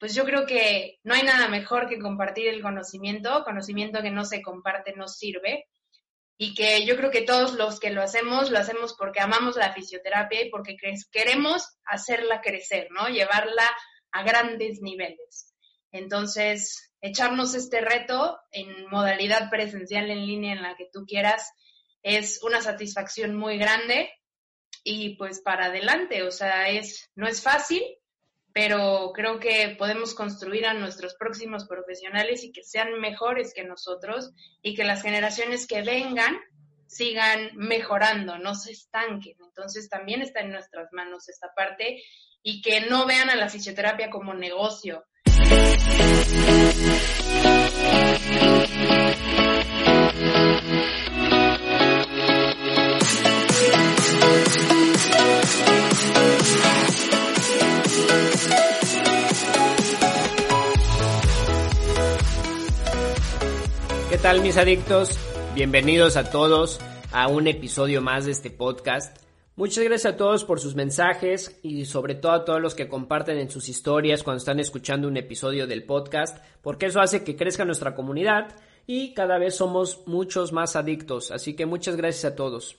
pues yo creo que no hay nada mejor que compartir el conocimiento, conocimiento que no se comparte no sirve, y que yo creo que todos los que lo hacemos, lo hacemos porque amamos la fisioterapia y porque queremos hacerla crecer, ¿no? Llevarla a grandes niveles. Entonces, echarnos este reto en modalidad presencial en línea en la que tú quieras es una satisfacción muy grande y pues para adelante, o sea, es no es fácil, pero creo que podemos construir a nuestros próximos profesionales y que sean mejores que nosotros y que las generaciones que vengan sigan mejorando, no se estanquen. Entonces también está en nuestras manos esta parte y que no vean a la fisioterapia como negocio. ¿Qué tal mis adictos? Bienvenidos a todos a un episodio más de este podcast. Muchas gracias a todos por sus mensajes y sobre todo a todos los que comparten en sus historias cuando están escuchando un episodio del podcast, porque eso hace que crezca nuestra comunidad y cada vez somos muchos más adictos, así que muchas gracias a todos.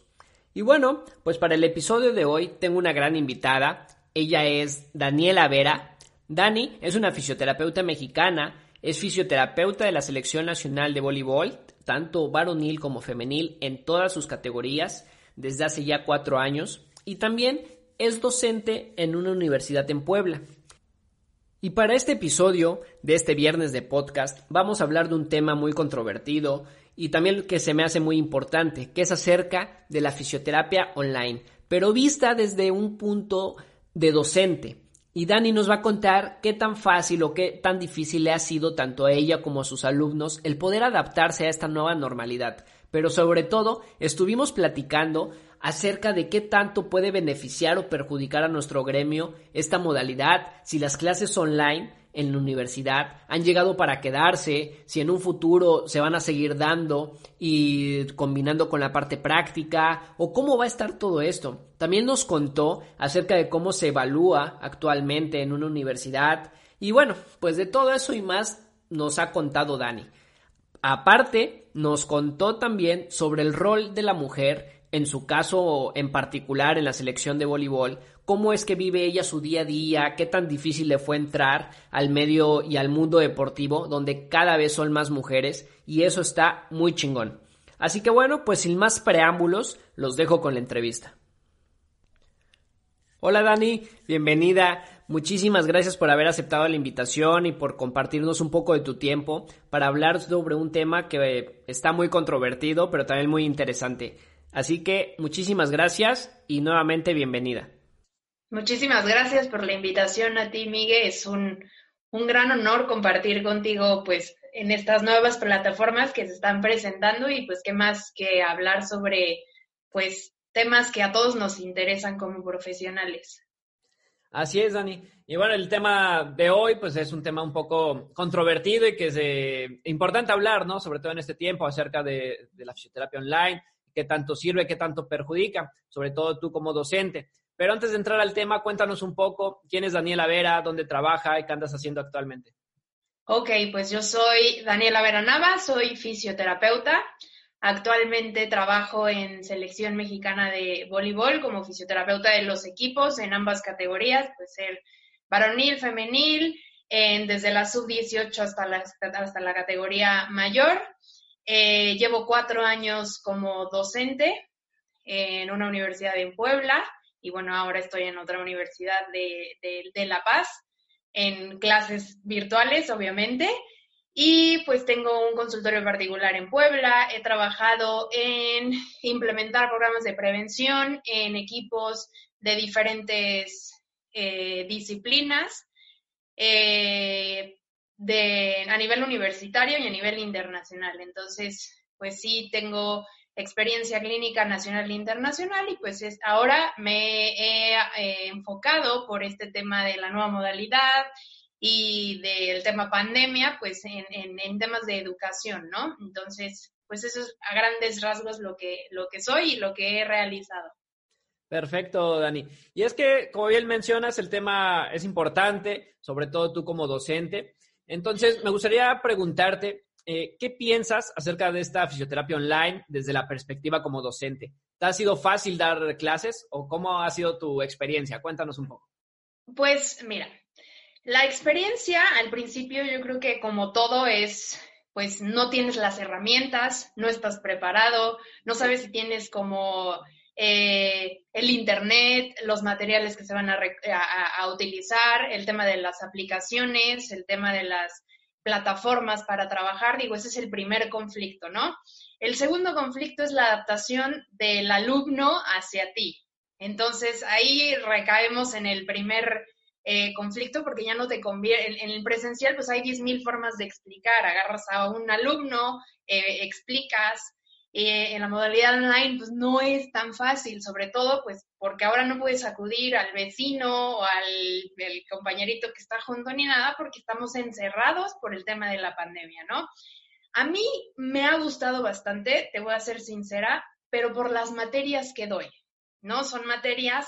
Y bueno, pues para el episodio de hoy tengo una gran invitada, ella es Daniela Vera. Dani es una fisioterapeuta mexicana es fisioterapeuta de la Selección Nacional de Voleibol, tanto varonil como femenil, en todas sus categorías desde hace ya cuatro años y también es docente en una universidad en Puebla. Y para este episodio de este viernes de podcast vamos a hablar de un tema muy controvertido y también que se me hace muy importante, que es acerca de la fisioterapia online, pero vista desde un punto de docente. Y Dani nos va a contar qué tan fácil o qué tan difícil le ha sido tanto a ella como a sus alumnos el poder adaptarse a esta nueva normalidad. Pero sobre todo, estuvimos platicando acerca de qué tanto puede beneficiar o perjudicar a nuestro gremio esta modalidad, si las clases online en la universidad han llegado para quedarse, si en un futuro se van a seguir dando y combinando con la parte práctica o cómo va a estar todo esto. También nos contó acerca de cómo se evalúa actualmente en una universidad y bueno, pues de todo eso y más nos ha contado Dani. Aparte, nos contó también sobre el rol de la mujer en su caso en particular en la selección de voleibol, cómo es que vive ella su día a día, qué tan difícil le fue entrar al medio y al mundo deportivo, donde cada vez son más mujeres, y eso está muy chingón. Así que bueno, pues sin más preámbulos, los dejo con la entrevista. Hola Dani, bienvenida. Muchísimas gracias por haber aceptado la invitación y por compartirnos un poco de tu tiempo para hablar sobre un tema que está muy controvertido, pero también muy interesante. Así que muchísimas gracias y nuevamente bienvenida. Muchísimas gracias por la invitación a ti, Miguel. Es un, un gran honor compartir contigo, pues, en estas nuevas plataformas que se están presentando y pues qué más que hablar sobre, pues, temas que a todos nos interesan como profesionales. Así es, Dani. Y bueno, el tema de hoy, pues es un tema un poco controvertido y que es eh, importante hablar, ¿no? Sobre todo en este tiempo acerca de, de la fisioterapia online qué tanto sirve, qué tanto perjudica, sobre todo tú como docente. Pero antes de entrar al tema, cuéntanos un poco quién es Daniela Vera, dónde trabaja y qué andas haciendo actualmente. Ok, pues yo soy Daniela Vera Nava, soy fisioterapeuta. Actualmente trabajo en selección mexicana de voleibol como fisioterapeuta de los equipos en ambas categorías, puede ser varonil, femenil, desde la sub-18 hasta la, hasta la categoría mayor. Eh, llevo cuatro años como docente en una universidad en Puebla y bueno, ahora estoy en otra universidad de, de, La Paz, en clases virtuales, obviamente. Y pues tengo un consultorio particular en Puebla. He trabajado en implementar programas de prevención en equipos de diferentes eh, disciplinas. Eh, de, a nivel universitario y a nivel internacional. Entonces, pues sí, tengo experiencia clínica nacional e internacional y pues es, ahora me he eh, enfocado por este tema de la nueva modalidad y del tema pandemia, pues en, en, temas de educación, ¿no? Entonces, pues eso es a grandes rasgos lo que, lo que soy y lo que he realizado. Perfecto, Dani. Y es que, como bien mencionas, el tema es importante, sobre todo tú como docente. Entonces, me gustaría preguntarte, eh, ¿qué piensas acerca de esta fisioterapia online desde la perspectiva como docente? ¿Te ha sido fácil dar clases o cómo ha sido tu experiencia? Cuéntanos un poco. Pues mira, la experiencia al principio yo creo que como todo es, pues no tienes las herramientas, no estás preparado, no sabes si tienes como eh, el Internet, los materiales que se van a, utilizar, el tema de las aplicaciones, el tema de las plataformas para trabajar, digo, ese es el primer conflicto, ¿no? El segundo conflicto es la adaptación del alumno hacia ti. Entonces, ahí recaemos en el primer eh, conflicto porque ya no te conviene, en, el presencial pues hay 10.000 formas de explicar, agarras a un alumno, eh, explicas, en la modalidad online pues no es tan fácil, sobre todo pues porque ahora no puedes acudir al vecino o al compañerito que está junto ni nada porque estamos encerrados por el tema de la pandemia, ¿no? A mí me ha gustado bastante, te voy a ser sincera, pero por las materias que doy, ¿no? Son materias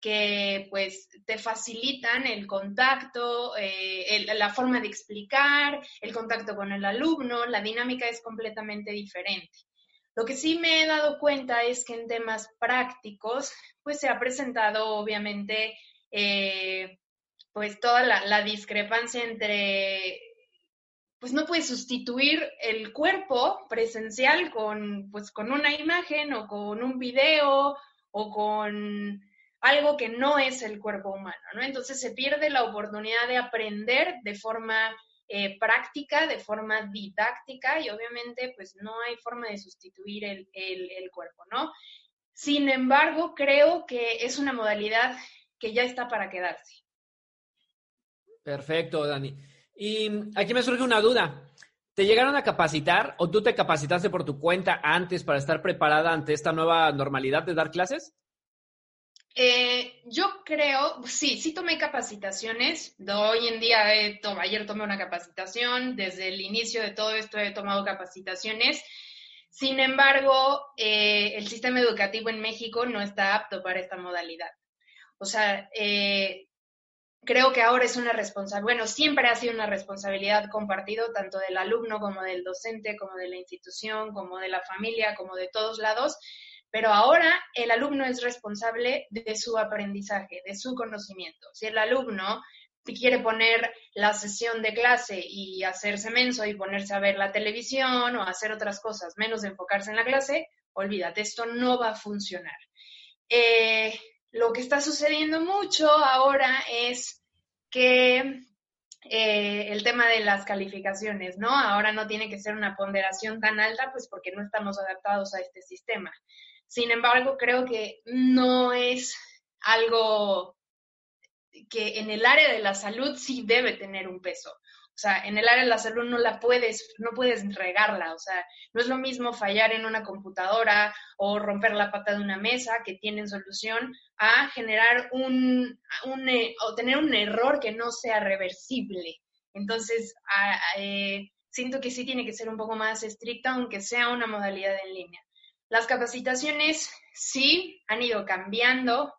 que pues te facilitan el contacto, eh, la forma de explicar, el contacto con el alumno, la dinámica es completamente diferente. Lo que sí me he dado cuenta es que en temas prácticos, pues se ha presentado obviamente eh, pues toda la, discrepancia entre, pues no puedes sustituir el cuerpo presencial con, pues con una imagen o con un video o con algo que no es el cuerpo humano, ¿no? Entonces se pierde la oportunidad de aprender de forma eh, práctica, de forma didáctica y obviamente pues no hay forma de sustituir el, el, cuerpo, ¿no? Sin embargo, creo que es una modalidad que ya está para quedarse. Perfecto, Dani. Y aquí me surge una duda. ¿Te llegaron a capacitar o tú te capacitaste por tu cuenta antes para estar preparada ante esta nueva normalidad de dar clases? Eh, yo creo, sí, sí tomé capacitaciones. hoy en día, ayer tomé una capacitación, desde el inicio de todo esto he tomado capacitaciones. Sin embargo, eh, el sistema educativo en México no está apto para esta modalidad. O sea, eh, creo que ahora es una responsabilidad, bueno, siempre ha sido una responsabilidad compartida tanto del alumno como del docente, como de la institución, como de la familia, como de todos lados, pero ahora el alumno es responsable de su aprendizaje, de su conocimiento. Si el alumno quiere poner la sesión de clase y hacerse menso y ponerse a ver la televisión o hacer otras cosas, menos enfocarse en la clase, olvídate, esto no va a funcionar. Eh, lo que está sucediendo mucho ahora es que eh, el tema de las calificaciones, ¿no? Ahora no tiene que ser una ponderación tan alta, pues porque no estamos adaptados a este sistema. Sin embargo, creo que no es algo que en el área de la salud sí debe tener un peso. O sea, en el área de la salud no la puedes, no puedes regarla. O sea, no es lo mismo fallar en una computadora o romper la pata de una mesa que tienen solución a generar un, un eh, o tener un error que no sea reversible. Entonces, eh, siento que sí tiene que ser un poco más estricta, aunque sea una modalidad en línea. Las capacitaciones sí han ido cambiando.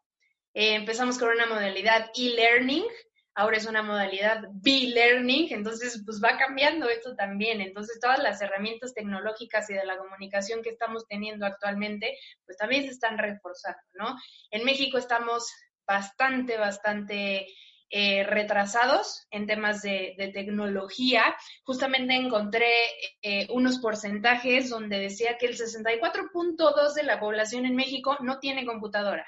Eh, empezamos con una modalidad e-learning, ahora es una modalidad B-learning, entonces pues va cambiando esto también. Entonces todas las herramientas tecnológicas y de la comunicación que estamos teniendo actualmente, pues también se están reforzando, ¿no? En México estamos bastante, bastante eh, retrasados en temas de, tecnología. Justamente encontré eh, unos porcentajes donde decía que el 64.2 de la población en México no tiene computadora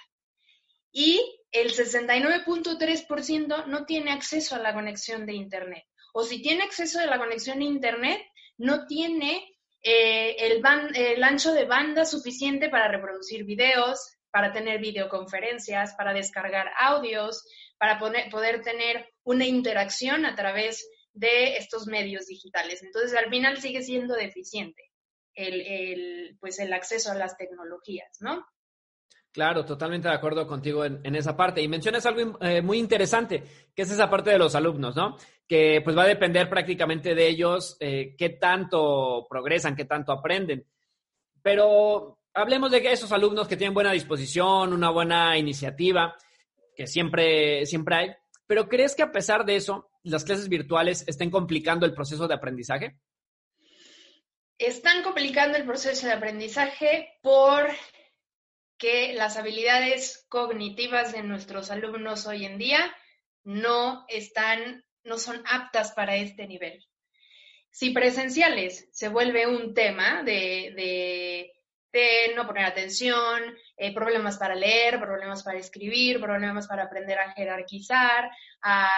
y el 69.3% no tiene acceso a la conexión de Internet. O si tiene acceso a la conexión de Internet, no tiene eh, el ancho de banda suficiente para reproducir videos, para tener videoconferencias, para descargar audios, para poder tener una interacción a través de estos medios digitales. Entonces, al final sigue siendo deficiente el, pues el acceso a las tecnologías, ¿no? Claro, totalmente de acuerdo contigo en, esa parte. Y mencionas algo eh, muy interesante, que es esa parte de los alumnos, ¿no? Que pues va a depender prácticamente de ellos eh, qué tanto progresan, qué tanto aprenden. Pero hablemos de esos alumnos que tienen buena disposición, una buena iniciativa, que siempre, siempre hay, pero ¿crees que a pesar de eso, las clases virtuales estén complicando el proceso de aprendizaje? Están complicando el proceso de aprendizaje por que las habilidades cognitivas de nuestros alumnos hoy en día no están, no son aptas para este nivel. Si presenciales se vuelve un tema de, no poner atención, eh, problemas para leer, problemas para escribir, problemas para aprender a jerarquizar, a,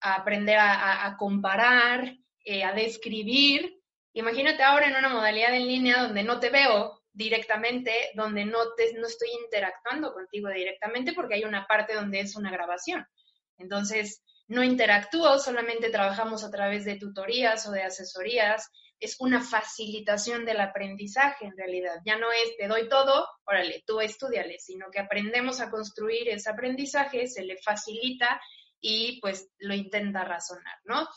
aprender a, comparar, eh, a describir. Imagínate ahora en una modalidad en línea donde no te veo directamente, donde no, te, no estoy interactuando contigo directamente porque hay una parte donde es una grabación. Entonces, no interactúo, solamente trabajamos a través de tutorías o de asesorías. Es una facilitación del aprendizaje en realidad. Ya no es te doy todo, órale, tú estudiale, sino que aprendemos a construir ese aprendizaje, se le facilita y pues lo intenta razonar, ¿no?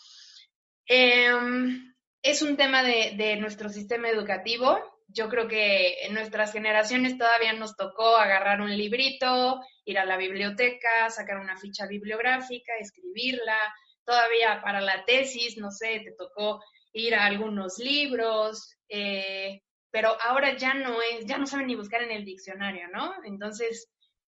Em, es un tema de, de nuestro sistema educativo. Yo creo que en nuestras generaciones todavía nos tocó agarrar un librito, ir a la biblioteca, sacar una ficha bibliográfica, escribirla. Todavía para la tesis, no sé, te tocó ir a algunos libros, eh, pero ahora ya no es, ya no saben ni buscar en el diccionario, ¿no? Entonces,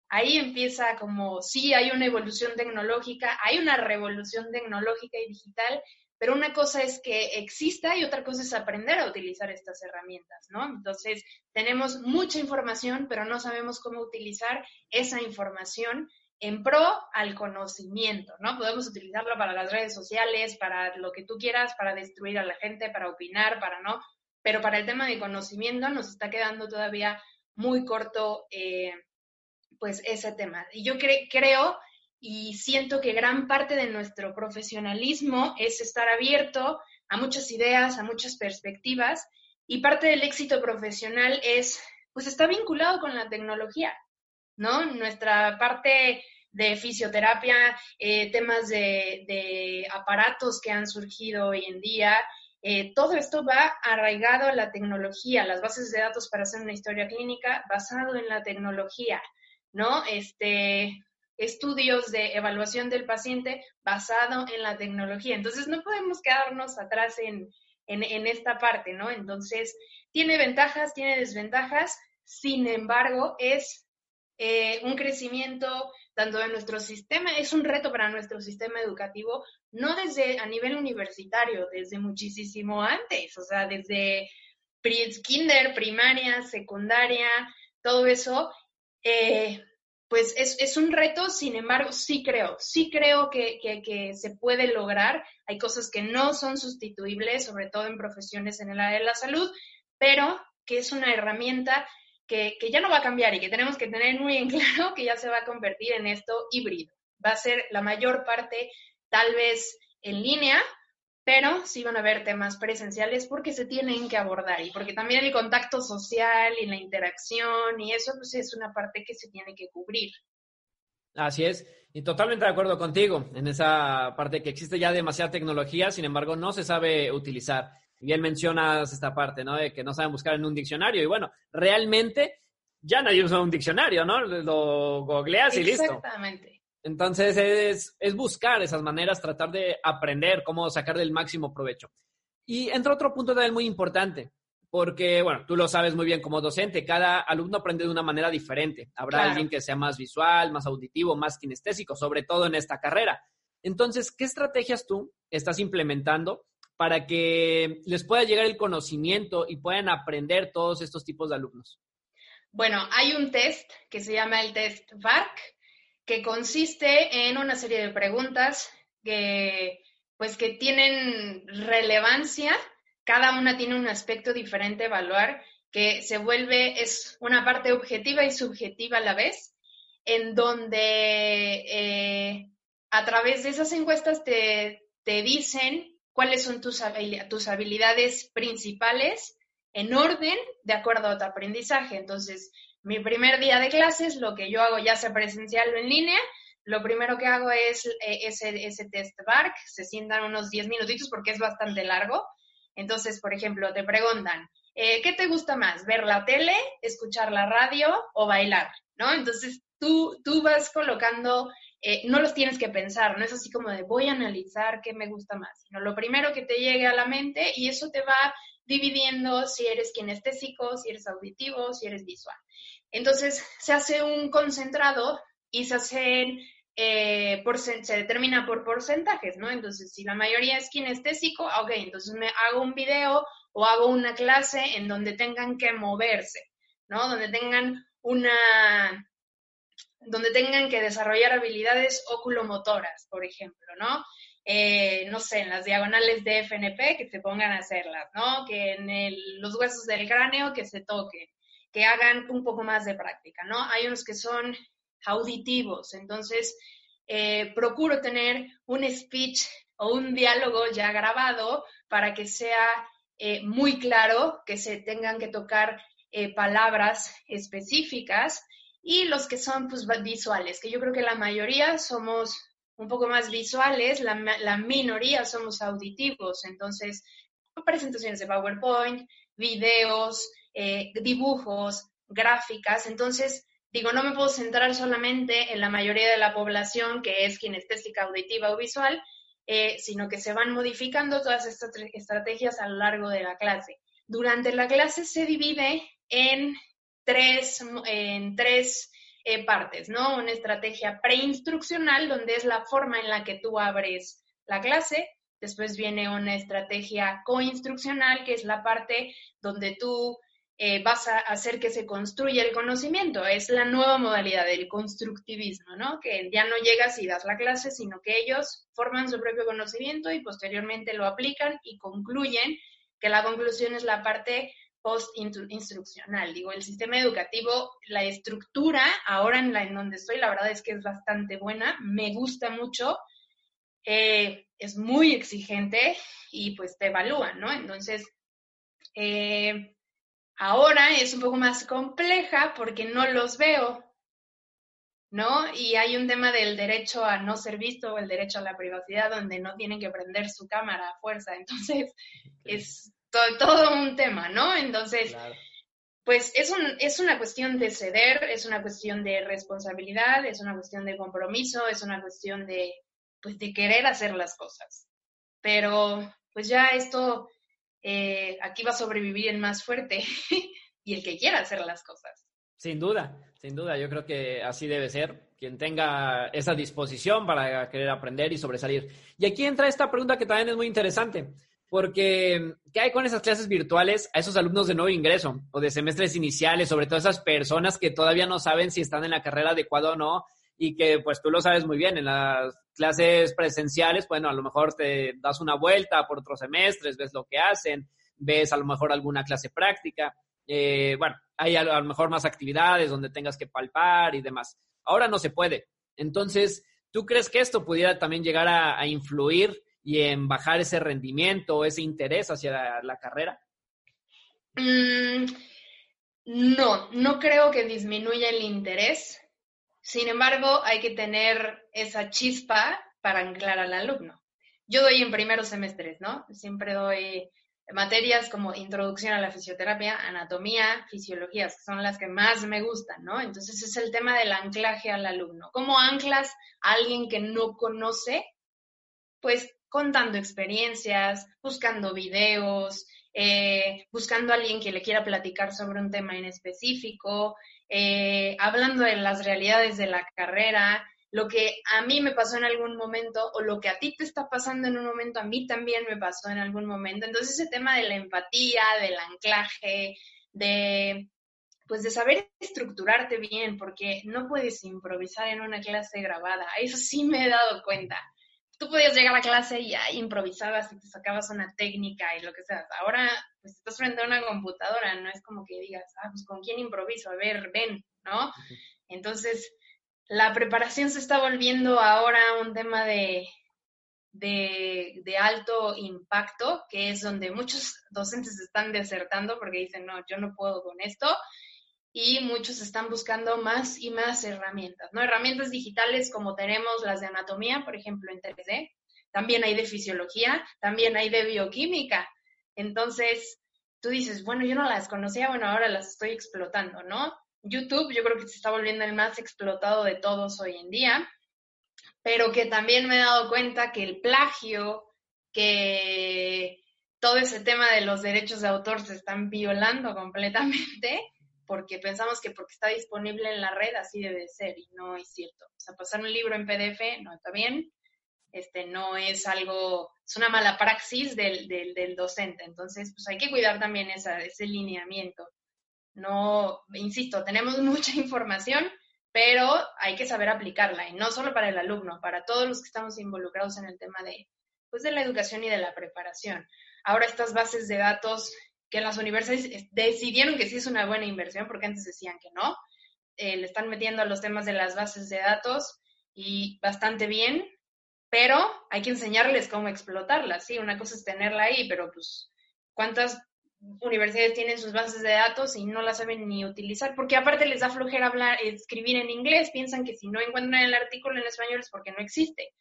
ahí empieza como, sí, hay una evolución tecnológica, hay una revolución tecnológica y digital, pero una cosa es que exista y otra cosa es aprender a utilizar estas herramientas, ¿no? Entonces, tenemos mucha información, pero no sabemos cómo utilizar esa información en pro al conocimiento, ¿no? Podemos utilizarlo para las redes sociales, para lo que tú quieras, para destruir a la gente, para opinar, para no, pero para el tema de conocimiento nos está quedando todavía muy corto, eh, pues, ese tema. Y yo creo y siento que gran parte de nuestro profesionalismo es estar abierto a muchas ideas, a muchas perspectivas y parte del éxito profesional es, pues está vinculado con la tecnología, ¿no? Nuestra parte de fisioterapia, eh, temas de, aparatos que han surgido hoy en día, eh, todo esto va arraigado a la tecnología, las bases de datos para hacer una historia clínica basado en la tecnología, ¿no? Este, estudios de evaluación del paciente basado en la tecnología. Entonces, no podemos quedarnos atrás en, esta parte, ¿no? Entonces, tiene ventajas, tiene desventajas, sin embargo, es eh, un crecimiento tanto de nuestro sistema, es un reto para nuestro sistema educativo, no desde a nivel universitario, desde muchísimo antes, o sea, desde kinder, primaria, secundaria, todo eso, eh, pues es, un reto, sin embargo, sí creo, sí creo que, se puede lograr. Hay cosas que no son sustituibles, sobre todo en profesiones en el área de la salud, pero que es una herramienta que, que ya no va a cambiar y que tenemos que tener muy en claro que ya se va a convertir en esto híbrido. Va a ser la mayor parte tal vez en línea, pero sí van a haber temas presenciales porque se tienen que abordar y porque también el contacto social y la interacción y eso pues es una parte que se tiene que cubrir. Así es, y totalmente de acuerdo contigo en esa parte que existe ya demasiada tecnología, sin embargo no se sabe utilizar. Bien mencionas esta parte, ¿no? De que no saben buscar en un diccionario y bueno, realmente ya nadie usa un diccionario, ¿no? Lo googleas y listo. Exactamente. Entonces es, buscar esas maneras, tratar de aprender cómo sacar del máximo provecho. Y entra otro punto también muy importante, porque, bueno, tú lo sabes muy bien como docente, cada alumno aprende de una manera diferente. Habrá alguien que sea más visual, más auditivo, más kinestésico, sobre todo en esta carrera. Entonces, ¿qué estrategias tú estás implementando para que les pueda llegar el conocimiento y puedan aprender todos estos tipos de alumnos? Bueno, hay un test que se llama el test VARC, que consiste en una serie de preguntas que, pues, que tienen relevancia, cada una tiene un aspecto diferente a evaluar, que se vuelve, es una parte objetiva y subjetiva a la vez, en donde eh, a través de esas encuestas te, te dicen cuáles son tus, habilidades principales en orden de acuerdo a tu aprendizaje. Entonces, mi primer día de clases, lo que yo hago ya sea presencial o en línea, lo primero que hago es eh, ese, ese test BARC, se sientan unos 10 minutitos porque es bastante largo. Entonces, por ejemplo, te preguntan, eh, ¿qué te gusta más? ¿Ver la tele, escuchar la radio o bailar? ¿No? Entonces, tú, tú vas colocando, eh, no los tienes que pensar, no es así como de voy a analizar qué me gusta más, sino lo primero que te llegue a la mente y eso te va dividiendo si eres kinestésico, si eres auditivo, si eres visual. Entonces, se hace un concentrado y se hacen eh, se determina por porcentajes, ¿no? Entonces, si la mayoría es kinestésico, ok, entonces me hago un video o hago una clase en donde tengan que moverse, ¿no? Donde tengan una, donde tengan que desarrollar habilidades oculomotoras, por ejemplo, ¿no? Eh, no sé, en las diagonales de FNP que se pongan a hacerlas, ¿no? Que en los huesos del cráneo que se toquen, que hagan un poco más de práctica, ¿no? Hay unos que son auditivos. Entonces, eh, procuro tener un speech o un diálogo ya grabado para que sea eh, muy claro, que se tengan que tocar palabras específicas y los que son pues, visuales, que yo creo que la mayoría somos un poco más visuales, la, la minoría somos auditivos, entonces presentaciones de PowerPoint, videos, dibujos, gráficas, entonces Digo, no me puedo centrar solamente en la mayoría de la población que es kinestésica, auditiva o visual, eh, sino que se van modificando todas estas estrategias a lo largo de la clase. Durante la clase se divide en tres, en tres eh, partes, ¿no? Una estrategia preinstruccional, donde es la forma en la que tú abres la clase. Después viene una estrategia coinstruccional, que es la parte donde tú eh, vas a hacer que se construya el conocimiento. Es la nueva modalidad del constructivismo, ¿no? Que ya no llegas y das la clase, sino que ellos forman su propio conocimiento y posteriormente lo aplican y concluyen, que la conclusión es la parte post-instruccional. Digo, el sistema educativo, la estructura, ahora en, la, en donde estoy, la verdad es que es bastante buena, me gusta mucho, eh, es muy exigente y pues te evalúan, ¿no? Entonces, eh, Ahora es un poco más compleja porque no los veo, ¿no? Y hay un tema del derecho a no ser visto o el derecho a la privacidad donde no tienen que prender su cámara a fuerza. Entonces, es todo, un tema, ¿no? Entonces, pues es, un, es una cuestión de ceder, es una cuestión de responsabilidad, es una cuestión de compromiso, es una cuestión de, pues, de querer hacer las cosas. Pero, pues ya esto eh, aquí va a sobrevivir el más fuerte y el que quiera hacer las cosas. Sin duda, sin duda, yo creo que así debe ser, quien tenga esa disposición para querer aprender y sobresalir. Y aquí entra esta pregunta que también es muy interesante, porque ¿qué hay con esas clases virtuales a esos alumnos de nuevo ingreso o de semestres iniciales, sobre todo esas personas que todavía no saben si están en la carrera adecuada o no y que pues tú lo sabes muy bien, en las clases presenciales, bueno, a lo mejor te das una vuelta por otros semestres, ves lo que hacen, ves a lo mejor alguna clase práctica, eh, bueno, hay a lo mejor más actividades donde tengas que palpar y demás. Ahora no se puede. Entonces, ¿tú crees que esto pudiera también llegar a, influir y en bajar ese rendimiento, ese interés hacia la, carrera? Mm, no, no creo que disminuya el interés. Sin embargo, hay que tener esa chispa para anclar al alumno. Yo doy en primeros semestres, ¿no? Siempre doy materias como introducción a la fisioterapia, anatomía, fisiologías, que son las que más me gustan, ¿no? Entonces es el tema del anclaje al alumno. ¿Cómo anclas a alguien que no conoce? Pues contando experiencias, buscando videos, eh, buscando a alguien que le quiera platicar sobre un tema en específico, eh, hablando de las realidades de la carrera, lo que a mí me pasó en algún momento o lo que a ti te está pasando en un momento, a mí también me pasó en algún momento. Entonces ese tema de la empatía, del anclaje, de pues de saber estructurarte bien, porque no puedes improvisar en una clase grabada. Eso sí me he dado cuenta. Tú podías llegar a clase y ya improvisabas y te sacabas una técnica y lo que sea. Ahora pues estás frente a una computadora, no es como que digas, ah, pues con quién improviso, a ver, ven, ¿no? Entonces, la preparación se está volviendo ahora un tema de, de, de, alto impacto, que es donde muchos docentes están desertando porque dicen, no, yo no puedo con esto, y muchos están buscando más y más herramientas, ¿no? Herramientas digitales como tenemos las de anatomía, por ejemplo, en 3D, también hay de fisiología, también hay de bioquímica, Entonces, tú dices, bueno, yo no las conocía, bueno, ahora las estoy explotando, ¿no? YouTube yo creo que se está volviendo el más explotado de todos hoy en día, pero que también me he dado cuenta que el plagio, que todo ese tema de los derechos de autor se están violando completamente porque pensamos que porque está disponible en la red así debe ser y no es cierto. O sea, pasar un libro en PDF no está bien, este, no es algo, es una mala praxis del, del, docente. Entonces, pues hay que cuidar también esa, ese lineamiento. No, insisto, tenemos mucha información, pero hay que saber aplicarla y no solo para el alumno, para todos los que estamos involucrados en el tema de, pues, de la educación y de la preparación. Ahora estas bases de datos que las universidades decidieron que sí es una buena inversión, porque antes decían que no, eh, le están metiendo a los temas de las bases de datos y bastante bien, pero hay que enseñarles cómo explotarlas, sí, una cosa es tenerla ahí, pero pues, ¿cuántas universidades tienen sus bases de datos y no las saben ni utilizar? Porque aparte les da flojera hablar, escribir en inglés, piensan que si no encuentran el artículo en español es porque no existe.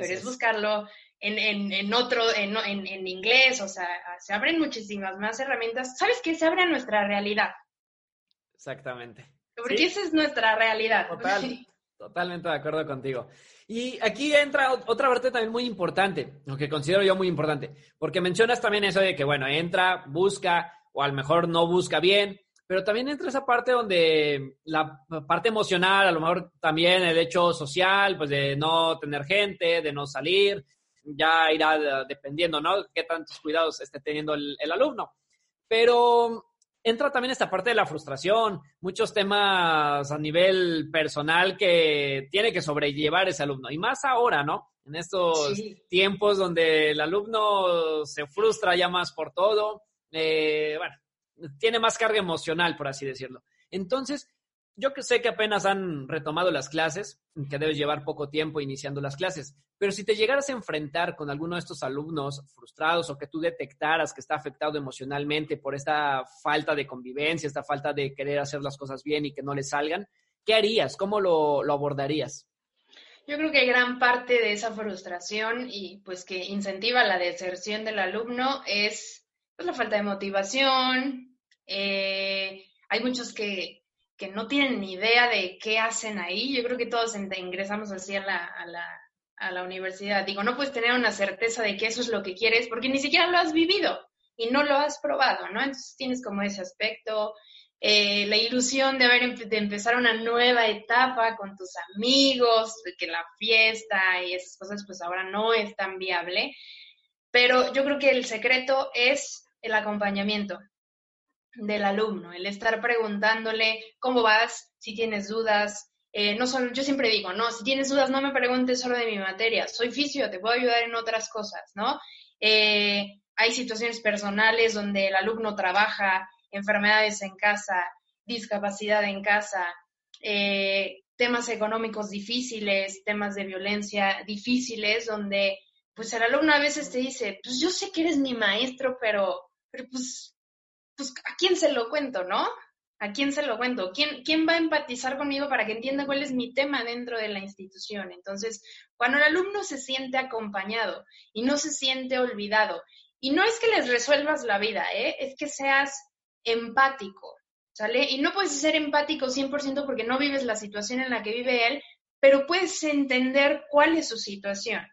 Pero es buscarlo en, en, otro, en, en, inglés, o sea, se abren muchísimas más herramientas. ¿Sabes qué? Se abre nuestra realidad. Exactamente. Porque esa es nuestra realidad. Total, totalmente de acuerdo contigo. Y aquí entra otra parte también muy importante, lo que considero yo muy importante, porque mencionas también eso de que, bueno, entra, busca, o a lo mejor no busca bien, pero también entra esa parte donde la parte emocional, a lo mejor también el hecho social, pues de no tener gente, de no salir, ya irá dependiendo, ¿no? Qué tantos cuidados esté teniendo el, alumno. Pero entra también esta parte de la frustración, muchos temas a nivel personal que tiene que sobrellevar ese alumno. Y más ahora, ¿no? En estos tiempos donde el alumno se frustra ya más por todo, eh, bueno, tiene más carga emocional, por así decirlo. Entonces, yo que sé que apenas han retomado las clases, que debes llevar poco tiempo iniciando las clases, pero si te llegaras a enfrentar con alguno de estos alumnos frustrados o que tú detectaras que está afectado emocionalmente por esta falta de convivencia, esta falta de querer hacer las cosas bien y que no le salgan, ¿qué harías? ¿Cómo lo, lo abordarías? Yo creo que gran parte de esa frustración y pues que incentiva la deserción del alumno es pues, la falta de motivación. Eh, hay muchos que que no tienen ni idea de qué hacen ahí. Yo creo que todos ingresamos así a la, a la, a la universidad. Digo, no puedes tener una certeza de que eso es lo que quieres porque ni siquiera lo has vivido y no lo has probado, ¿no? Entonces tienes como ese aspecto, eh, la ilusión de, haber, de empezar una nueva etapa con tus amigos, de que la fiesta y esas cosas pues ahora no es tan viable. Pero yo creo que el secreto es el acompañamiento del alumno, el estar preguntándole cómo vas, si tienes dudas. Eh, no solo, yo siempre digo, no, si tienes dudas, no me preguntes solo de mi materia. Soy fisio, te puedo ayudar en otras cosas, ¿no? Eh, hay situaciones personales donde el alumno trabaja, enfermedades en casa, discapacidad en casa, eh, temas económicos difíciles, temas de violencia difíciles, donde pues el alumno a veces te dice, pues yo sé que eres mi maestro, pero, pero pues pues, ¿a quién se lo cuento, no? ¿A quién se lo cuento? ¿Quién, ¿Quién va a empatizar conmigo para que entienda cuál es mi tema dentro de la institución? Entonces, cuando el alumno se siente acompañado y no se siente olvidado, y no es que les resuelvas la vida, ¿eh? es que seas empático, ¿sale? Y no puedes ser empático 100% porque no vives la situación en la que vive él, pero puedes entender cuál es su situación,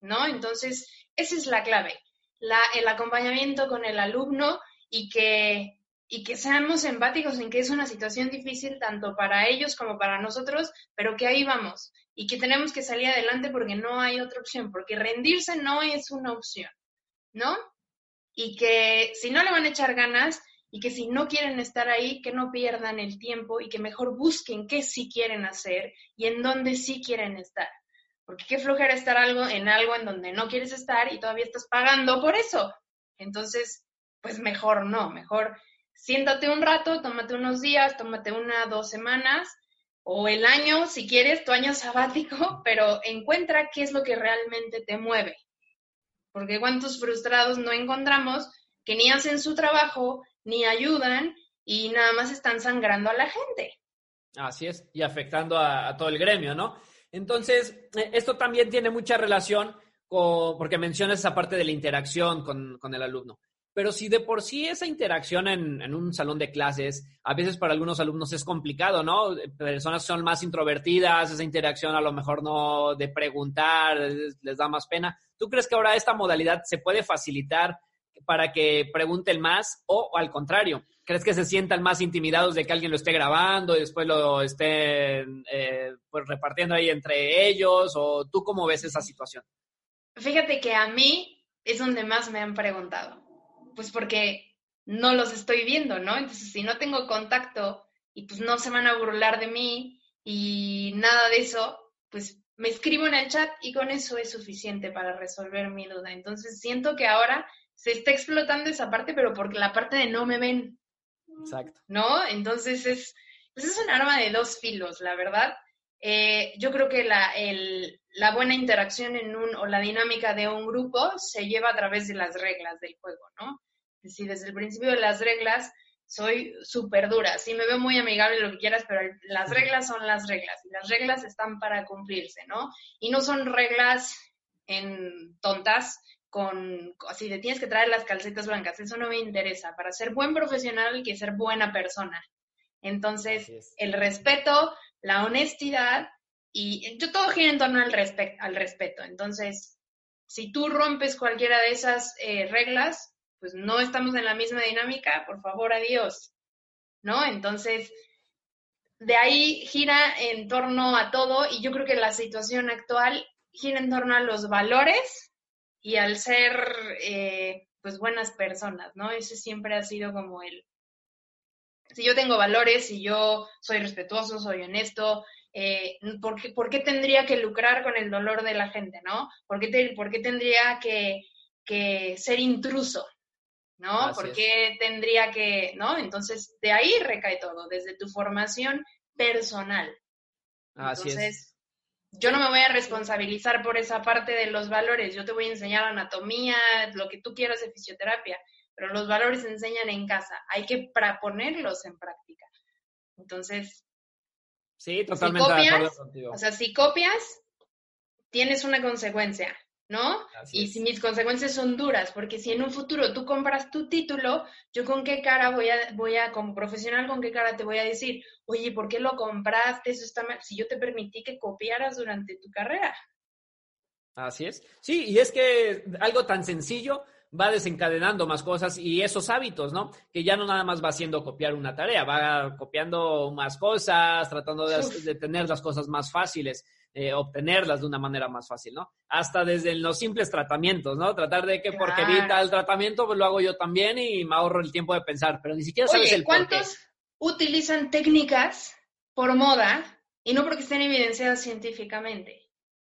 ¿no? Entonces, esa es la clave, la, el acompañamiento con el alumno y que, y que seamos empáticos en que es una situación difícil tanto para ellos como para nosotros, pero que ahí vamos y que tenemos que salir adelante porque no hay otra opción, porque rendirse no es una opción, ¿no? Y que si no le van a echar ganas y que si no quieren estar ahí, que no pierdan el tiempo y que mejor busquen qué sí quieren hacer y en dónde sí quieren estar. Porque qué flojera estar algo en algo en donde no quieres estar y todavía estás pagando por eso. Entonces, pues mejor no, mejor siéntate un rato, tómate unos días, tómate una, dos semanas o el año, si quieres, tu año sabático, pero encuentra qué es lo que realmente te mueve. Porque cuántos frustrados no encontramos que ni hacen su trabajo, ni ayudan y nada más están sangrando a la gente. Así es, y afectando a, a todo el gremio, ¿no? Entonces, eh, esto también tiene mucha relación porque mencionas esa parte de la interacción con, con el alumno. Pero si de por sí esa interacción en, un salón de clases, a veces para algunos alumnos es complicado, ¿no? Personas son más introvertidas, esa interacción a lo mejor no de preguntar, les da más pena. ¿Tú crees que ahora esta modalidad se puede facilitar para que pregunten más o, al contrario? ¿Crees que se sientan más intimidados de que alguien lo esté grabando y después lo estén eh, pues repartiendo ahí entre ellos? ¿O tú cómo ves esa situación? Fíjate que a mí es donde más me han preguntado pues porque no los estoy viendo, ¿no? Entonces, si no tengo contacto y pues no se van a burlar de mí y nada de eso, pues me escribo en el chat y con eso es suficiente para resolver mi duda. Entonces, siento que ahora se está explotando esa parte, pero porque la parte de no me ven. Exacto. ¿No? Entonces, es, pues es un arma de dos filos, la verdad. Eh, yo creo que la, el, la buena interacción en un, o la dinámica de un grupo se lleva a través de las reglas del juego, ¿no? Decir, desde el principio de las reglas soy súper dura. Sí, me veo muy amigable, lo que quieras, pero las reglas son las reglas y las reglas están para cumplirse, ¿no? Y no son reglas en tontas con así de tienes que traer las calcetas blancas, eso no me interesa. Para ser buen profesional hay que ser buena persona. Entonces, el respeto, la honestidad y yo todo gira en torno al, al respeto. Entonces, si tú rompes cualquiera de esas eh, reglas, pues no estamos en la misma dinámica, por favor, adiós. ¿No? Entonces, de ahí gira en torno a todo y yo creo que la situación actual gira en torno a los valores y al ser, eh, pues, buenas personas, ¿no? Ese siempre ha sido como el... Si yo tengo valores, si yo soy respetuoso, soy honesto, eh, ¿por, qué, ¿por, qué, tendría que lucrar con el dolor de la gente, no? ¿Por qué, te, por qué tendría que, que, ser intruso, no? Así ¿Por qué es. tendría que, no? Entonces, de ahí recae todo, desde tu formación personal. Así Entonces, es. Yo no me voy a responsabilizar por esa parte de los valores, yo te voy a enseñar anatomía, lo que tú quieras de fisioterapia, pero los valores se enseñan en casa, hay que ponerlos en práctica. Entonces, Sí, totalmente si copias, de acuerdo contigo. O sea, si copias, tienes una consecuencia, ¿no? Así y si mis consecuencias son duras, porque si en un futuro tú compras tu título, yo con qué cara voy a, voy a, como profesional, con qué cara te voy a decir, oye, ¿por qué lo compraste? Eso está mal. Si yo te permití que copiaras durante tu carrera. Así es. Sí, y es que algo tan sencillo va desencadenando más cosas y esos hábitos, ¿no? Que ya no nada más va haciendo copiar una tarea, va copiando más cosas, tratando de, de tener las cosas más fáciles, eh, obtenerlas de una manera más fácil, ¿no? Hasta desde los simples tratamientos, ¿no? Tratar de que Claro. porque vi tal tratamiento, pues lo hago yo también y me ahorro el tiempo de pensar, pero ni siquiera sabes Oye, el por qué. ¿cuántos utilizan técnicas por moda y no porque estén evidenciadas científicamente?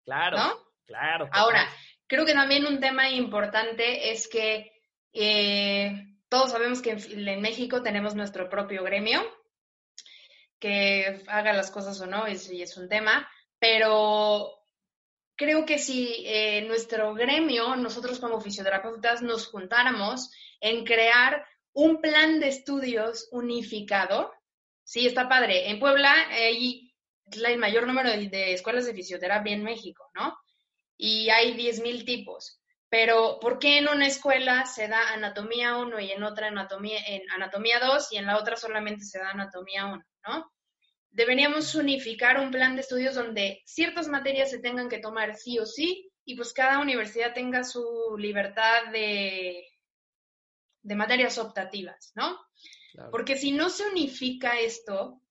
Claro, ¿No? claro. Ahora, creo que también un tema importante es que eh, todos sabemos que en, en, México tenemos nuestro propio gremio, que haga las cosas o no, es, es un tema, pero creo que si eh, nuestro gremio, nosotros como fisioterapeutas, nos juntáramos en crear un plan de estudios unificado, sí, está padre. En Puebla hay el mayor número de, de escuelas de fisioterapia en México, ¿no? y hay 10.000 tipos. Pero, ¿por qué en una escuela se da anatomía 1 y en otra anatomía, en anatomía 2 y en la otra solamente se da anatomía 1, ¿no? Deberíamos unificar un plan de estudios donde ciertas materias se tengan que tomar sí o sí y pues cada universidad tenga su libertad de, de materias optativas, ¿no? Claro. Porque si no se unifica esto,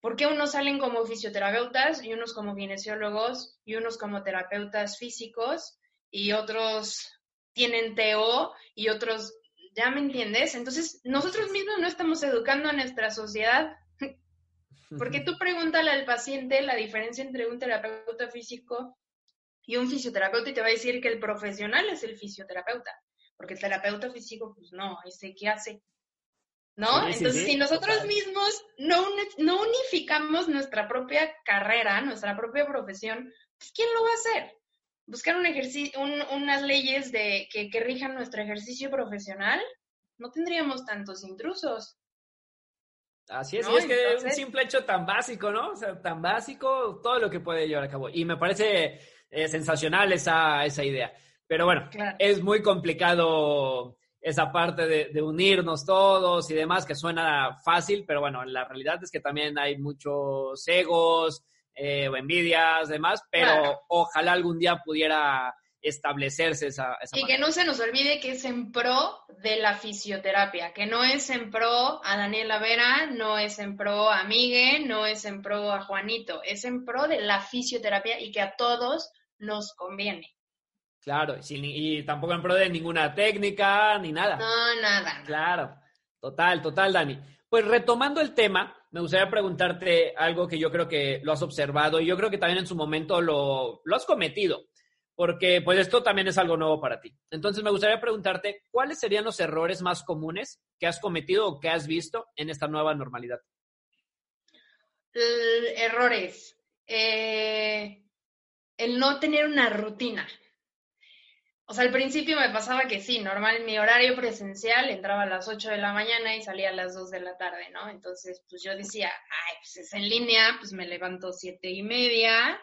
¿Por qué unos salen como fisioterapeutas y unos como kinesiólogos y unos como terapeutas físicos y otros tienen TO y otros, ¿ya me entiendes? Entonces, nosotros mismos no estamos educando a nuestra sociedad. Porque tú pregúntale al paciente la diferencia entre un terapeuta físico y un fisioterapeuta y te va a decir que el profesional es el fisioterapeuta. Porque el terapeuta físico, pues no, ese qué hace. ¿no? Sí, Entonces, sí, sí. si nosotros mismos no, no, unificamos nuestra propia carrera, nuestra propia profesión, pues ¿quién lo va a hacer? Buscar un ejercicio, un, unas leyes de, que, que, rijan nuestro ejercicio profesional, no tendríamos tantos intrusos. Así es, ¿no? y es que Entonces, un simple hecho tan básico, ¿no? O sea, tan básico, todo lo que puede llevar a cabo. Y me parece eh, sensacional esa, esa idea. Pero bueno, es muy complicado esa parte de, unirnos todos y demás, que suena fácil, pero bueno, la realidad es que también hay muchos egos eh, o envidias, demás, pero ojalá algún día pudiera establecerse esa, esa Y que no se nos olvide que es en pro de la fisioterapia, que no es en pro a Daniela Vera, no es en pro a Miguel, no es en pro a Juanito, es en pro de la fisioterapia y que a todos nos conviene. Claro, y, tampoco en pro de ninguna técnica ni nada. No, nada. Claro, total, total, Dani. Pues retomando el tema, me gustaría preguntarte algo que yo creo que lo has observado y yo creo que también en su momento lo, lo has cometido porque pues esto también es algo nuevo para ti. Entonces me gustaría preguntarte, ¿cuáles serían los errores más comunes que has cometido o que has visto en esta nueva normalidad? errores. Eh, el no tener una rutina. O sea, al principio me pasaba que sí, normal, mi horario presencial entraba a las 8 de la mañana y salía a las 2 de la tarde, ¿no? Entonces, pues yo decía, ay, pues es en línea, pues me levanto siete y media,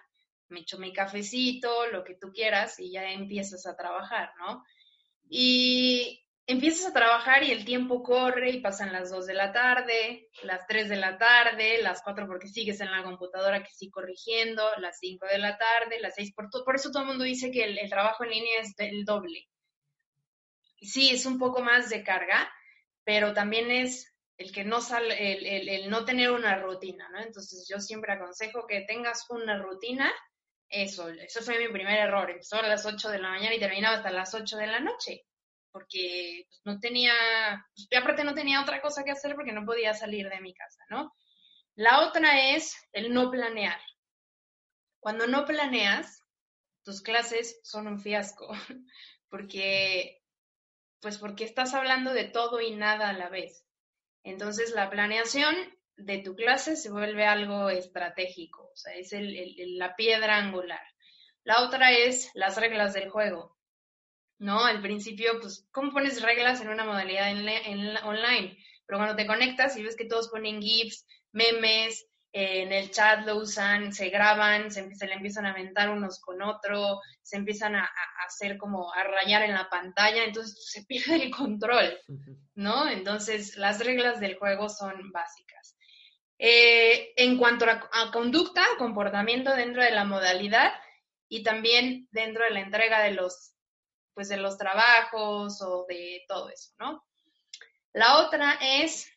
me echo mi cafecito, lo que tú quieras y ya empiezas a trabajar, ¿no? Y empiezas a trabajar y el tiempo corre y pasan las 2 de la tarde, las 3 de la tarde, las 4 porque sigues en la computadora que sí corrigiendo, las 5 de la tarde, las 6, por, por eso todo el mundo dice que el, trabajo en línea es el doble. Sí, es un poco más de carga, pero también es el que no sale, el, el, no tener una rutina, ¿no? Entonces yo siempre aconsejo que tengas una rutina eso, eso fue mi primer error. Empezó a las 8 de la mañana y terminaba hasta las 8 de la noche, porque pues, no tenía, pues, aparte no tenía otra cosa que hacer porque no podía salir de mi casa, ¿no? La otra es el no planear. Cuando no planeas, tus clases son un fiasco, porque, pues porque estás hablando de todo y nada a la vez. Entonces, la planeación de tu clase se vuelve algo estratégico, o sea, es la piedra angular. La otra es las reglas del juego, ¿no? Al principio, pues, ¿cómo pones reglas en una modalidad en, online? Pero cuando te conectas y ves que todos ponen GIFs, memes, en el chat lo usan, se graban, se, le empiezan a aventar unos con otro, se empiezan a, a, hacer como a rayar en la pantalla, entonces se pierde el control, ¿no? Entonces las reglas del juego son básicas. Eh, en cuanto a, conducta, comportamiento dentro de la modalidad y también dentro de la entrega de los, pues de los trabajos o de todo eso, ¿no? La otra es,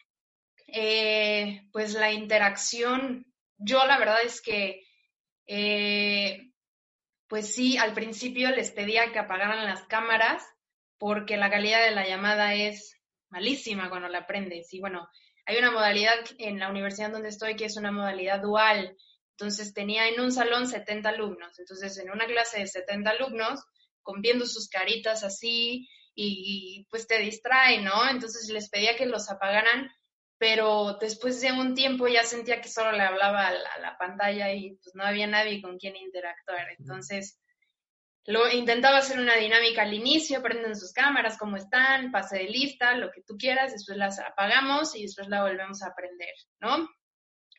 eh, pues la interacción. Yo la verdad es que, eh, pues sí, al principio les pedía que apagaran las cámaras porque la calidad de la llamada es malísima cuando la prendes. Y bueno, hay una modalidad en la universidad donde estoy que es una modalidad dual. Entonces tenía en un salón 70 alumnos. Entonces en una clase de 70 alumnos, con viendo sus caritas así y, pues te distrae, ¿no? Entonces les pedía que los apagaran, pero después de un tiempo ya sentía que solo le hablaba a la, a la pantalla y pues no había nadie con quien interactuar. Entonces lo, intentaba hacer una dinámica al inicio, prenden sus cámaras, cómo están, pase de lista, lo que tú quieras, después las apagamos y después la volvemos a prender, ¿no?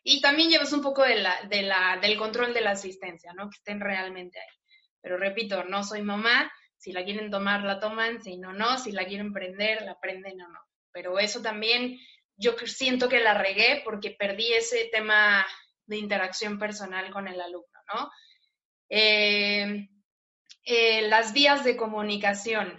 Y también llevas un poco de la, de la, del control de la asistencia, ¿no? Que estén realmente ahí. Pero repito, no soy mamá, si la quieren tomar, la toman, si no, no, si la quieren prender, la prenden o no. Pero eso también yo siento que la regué porque perdí ese tema de interacción personal con el alumno, ¿no? Eh, eh, las vías de comunicación.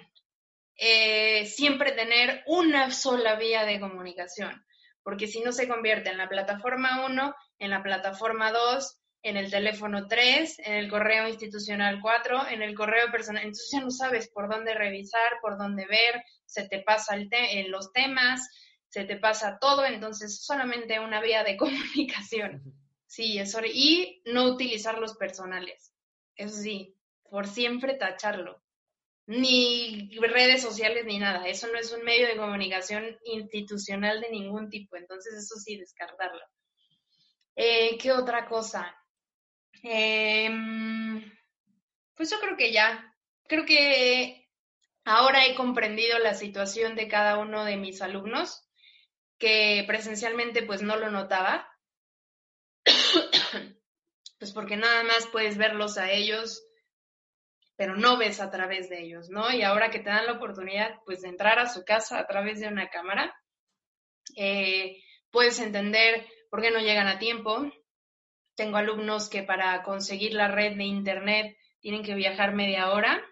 Eh, siempre tener una sola vía de comunicación, porque si no se convierte en la plataforma 1, en la plataforma 2, en el teléfono 3, en el correo institucional 4, en el correo personal. Entonces ya no sabes por dónde revisar, por dónde ver, se te pasa el en los temas, se te pasa todo, entonces solamente una vía de comunicación. Sí, eso. Y no utilizar los personales. Eso sí, por siempre tacharlo. Ni redes sociales ni nada. Eso no es un medio de comunicación institucional de ningún tipo. Entonces, eso sí, descartarlo. Eh, ¿Qué otra cosa? Em, pues yo creo que ya. Creo que ahora he comprendido la situación de cada uno de mis alumnos, que presencialmente pues no lo notaba. pues porque nada más puedes verlos a ellos pero no ves a través de ellos, ¿no? Y ahora que te dan la oportunidad, pues, de entrar a su casa a través de una cámara, eh, puedes entender por qué no llegan a tiempo. Tengo alumnos que para conseguir la red de internet tienen que viajar media hora.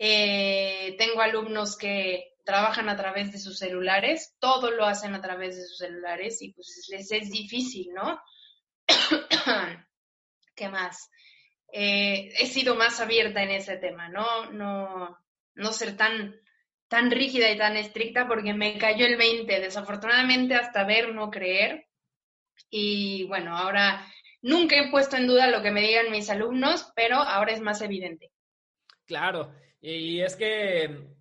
Eh, tengo alumnos que trabajan a través de sus celulares, todo lo hacen a través de sus celulares y pues les es difícil, ¿no? ¿Qué más? Eh, he sido más abierta en ese tema, ¿no? No, no ser tan, tan rígida y tan estricta porque me cayó el 20, desafortunadamente hasta ver, no creer. Y bueno, ahora nunca he puesto en duda lo que me digan mis alumnos, pero ahora es más evidente. Claro, y es que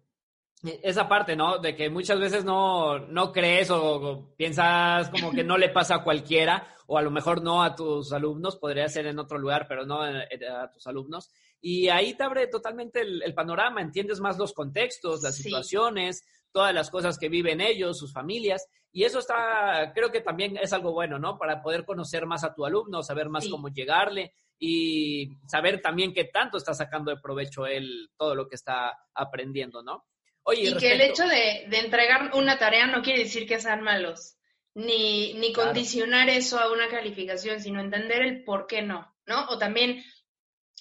esa parte, ¿no? De que muchas veces no, no crees o, piensas como que no le pasa a cualquiera, o a lo mejor no a tus alumnos, podría ser en otro lugar, pero no a, tus alumnos. Y ahí te abre totalmente el, panorama, entiendes más los contextos, las situaciones, todas las cosas que viven ellos, sus familias. Y eso está, creo que también es algo bueno, ¿no? Para poder conocer más a tu alumno, saber más cómo llegarle y saber también qué tanto está sacando de provecho él todo lo que está aprendiendo, ¿no? Y que el hecho de, entregar una tarea no quiere decir que sean malos, ni, ni condicionar eso a una calificación, sino entender el por qué no, ¿no? O también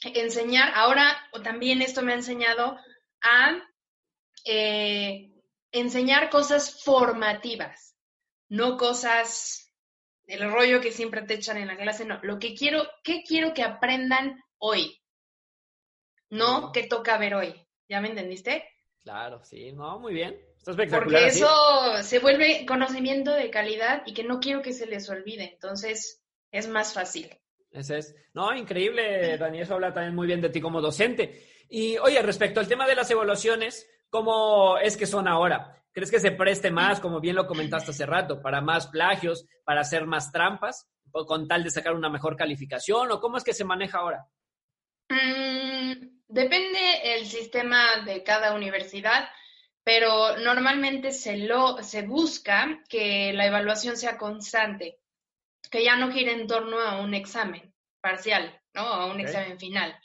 enseñar, ahora, o también esto me ha enseñado a eh, enseñar cosas formativas, no cosas del rollo que siempre te echan en la clase, no, lo que quiero, ¿qué quiero que aprendan hoy? No, ¿qué toca ver hoy? ¿Ya me entendiste? Claro, sí, no, muy bien. Está espectacular. Porque eso se vuelve conocimiento de calidad y que no quiero que se les olvide, entonces es más fácil. Ese es. No, increíble, Dani, eso habla también muy bien de ti como docente. Y oye, respecto al tema de las evaluaciones, ¿cómo es que son ahora? ¿Crees que se preste más, como bien lo comentaste hace rato, para más plagios, para hacer más trampas, con tal de sacar una mejor calificación? ¿O cómo es que se maneja ahora? Mm, Depende el sistema de cada universidad, pero normalmente se, lo, se busca que la evaluación sea constante, que ya no gire en torno a un examen parcial, ¿no? A un examen final,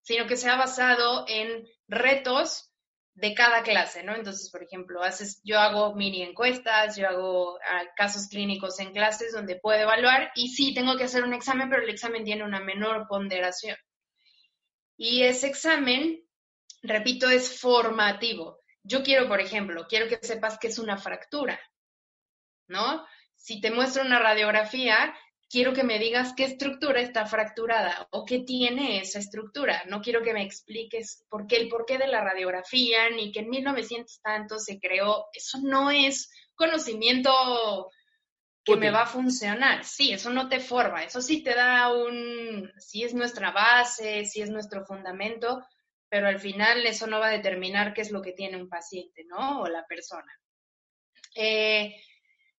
sino que sea basado en retos de cada clase, ¿no? Entonces, por ejemplo, haces, yo hago mini encuestas, yo hago ah, casos clínicos en clases donde puedo evaluar y sí, tengo que hacer un examen, pero el examen tiene una menor ponderación. Y ese examen, repito, es formativo. Yo quiero, por ejemplo, quiero que sepas que es una fractura, ¿no? Si te muestro una radiografía, quiero que me digas qué estructura está fracturada o qué tiene esa estructura. No quiero que me expliques por qué, el porqué de la radiografía, ni que en 1900 tanto se creó. Eso no es conocimiento que me va a funcionar. Sí, eso no te forma, eso sí te da un, sí es nuestra base, sí es nuestro fundamento, pero al final eso no va a determinar qué es lo que tiene un paciente, ¿no? O la persona. Eh,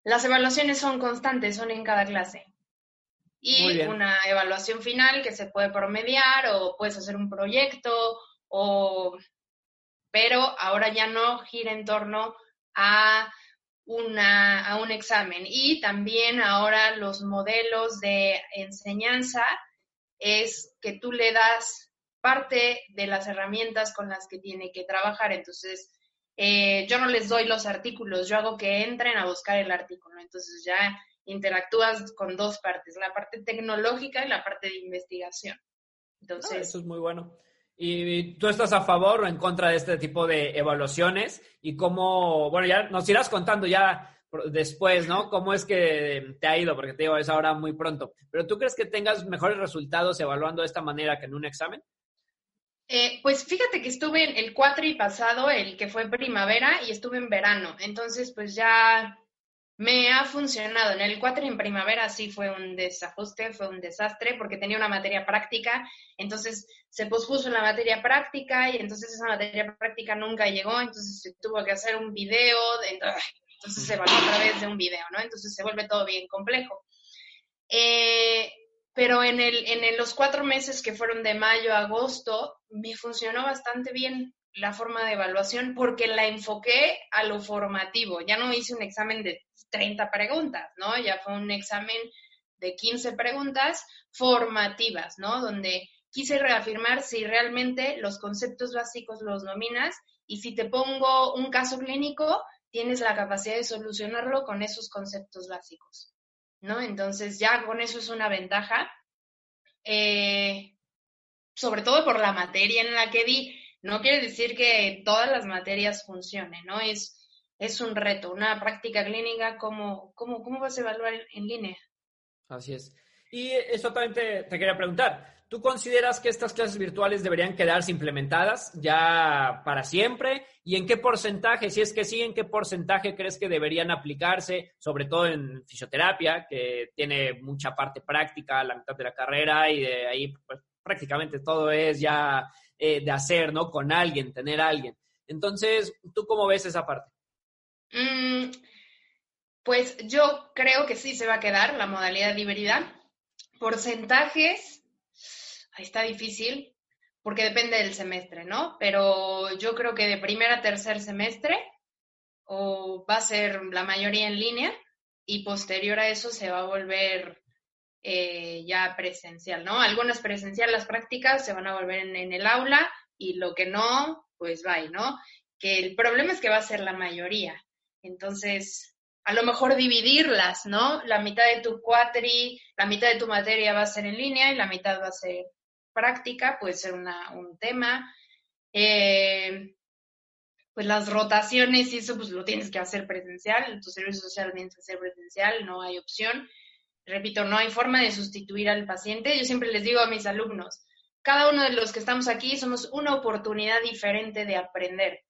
las evaluaciones son constantes, son en cada clase. Y una evaluación final que se puede promediar o puedes hacer un proyecto o pero ahora ya no gira en torno a una, a un examen. Y también ahora los modelos de enseñanza es que tú le das parte de las herramientas con las que tiene que trabajar. Entonces, eh, yo no les doy los artículos, yo hago que entren a buscar el artículo. Entonces ya interactúas con dos partes, la parte tecnológica y la parte de investigación. Entonces, eso es muy bueno. ¿Y tú estás a favor o en contra de este tipo de evaluaciones? Y cómo, bueno, ya nos irás contando ya después, ¿no? ¿Cómo es que te ha ido? Porque te digo, es ahora muy pronto. Pero ¿tú crees que tengas mejores resultados evaluando de esta manera que en un examen? Eh, pues fíjate que estuve en el cuatri pasado, el que fue primavera, y estuve en verano. Entonces, pues ya me ha funcionado. En el cuatro en primavera sí fue un desajuste, fue un desastre porque tenía una materia práctica, entonces se pospuso la materia práctica y entonces esa materia práctica nunca llegó, entonces se tuvo que hacer un video, entonces se evaluó a través de un video, ¿no? Entonces se vuelve todo bien complejo. Eh, pero en, el, en los cuatro meses que fueron de mayo a agosto, me funcionó bastante bien la forma de evaluación porque la enfoqué a lo formativo. Ya no hice un examen de 30 preguntas, ¿no? Ya fue un examen de 15 preguntas formativas, ¿no? Donde quise reafirmar si realmente los conceptos básicos los dominas y si te pongo un caso clínico, tienes la capacidad de solucionarlo con esos conceptos básicos, ¿no? Entonces ya con eso es una ventaja, eh, sobre todo por la materia en la que di. No quiere decir que todas las materias funcionen, ¿no? Es, es un reto, una práctica clínica, ¿cómo, cómo, cómo vas a evaluar en línea? Así es. Y eso también te, te quería preguntar. ¿Tú consideras que estas clases virtuales deberían quedarse implementadas ya para siempre? ¿Y en qué porcentaje, si es que sí, en qué porcentaje crees que deberían aplicarse, sobre todo en fisioterapia, que tiene mucha parte práctica, la mitad de la carrera, y de ahí pues, prácticamente todo es ya eh, de hacer, ¿no? Con alguien, tener a alguien. Entonces, ¿tú cómo ves esa parte? Mm, pues yo creo que sí se va a quedar la modalidad híbrida. Porcentajes, ahí está difícil, porque depende del semestre, ¿no? Pero yo creo que de primer a tercer semestre o va a ser la mayoría en línea y posterior a eso se va a volver eh, ya presencial, ¿no? Algunas presencial, las prácticas se van a volver en, en, el aula y lo que no, pues va, ¿no? Que el problema es que va a ser la mayoría. Entonces, a lo mejor dividirlas, ¿no? La mitad de tu cuatri, la mitad de tu materia va a ser en línea y la mitad va a ser práctica, puede ser una, un tema. Eh, pues las rotaciones y eso pues lo tienes que hacer presencial, tu servicio social tiene que ser presencial, no hay opción. Repito, no hay forma de sustituir al paciente. Yo siempre les digo a mis alumnos, cada uno de los que estamos aquí somos una oportunidad diferente de aprender.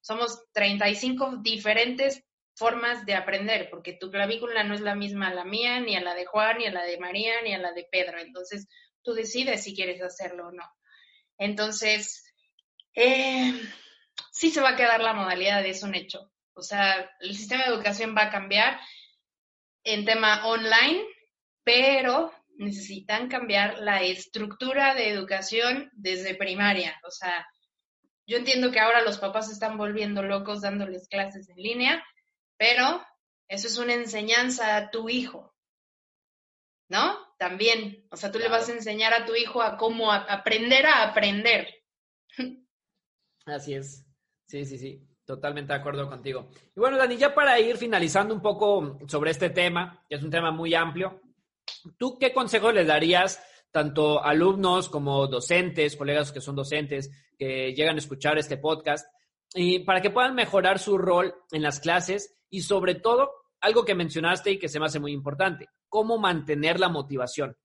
Somos 35 diferentes formas de aprender, porque tu clavícula no es la misma a la mía, ni a la de Juan, ni a la de María, ni a la de Pedro. Entonces, tú decides si quieres hacerlo o no. Entonces, eh, sí se va a quedar la modalidad, es un hecho. O sea, el sistema de educación va a cambiar en tema online, pero necesitan cambiar la estructura de educación desde primaria. O sea, yo entiendo que ahora los papás se están volviendo locos dándoles clases en línea, pero eso es una enseñanza a tu hijo, ¿no? También, o sea, tú claro. le vas a enseñar a tu hijo a cómo a aprender a aprender. Así es, sí, sí, sí, totalmente de acuerdo contigo. Y bueno, Dani, ya para ir finalizando un poco sobre este tema, que es un tema muy amplio, ¿tú qué consejo les darías tanto alumnos como docentes, colegas que son docentes, que llegan a escuchar este podcast, y para que puedan mejorar su rol en las clases y sobre todo, algo que mencionaste y que se me hace muy importante, cómo mantener la motivación.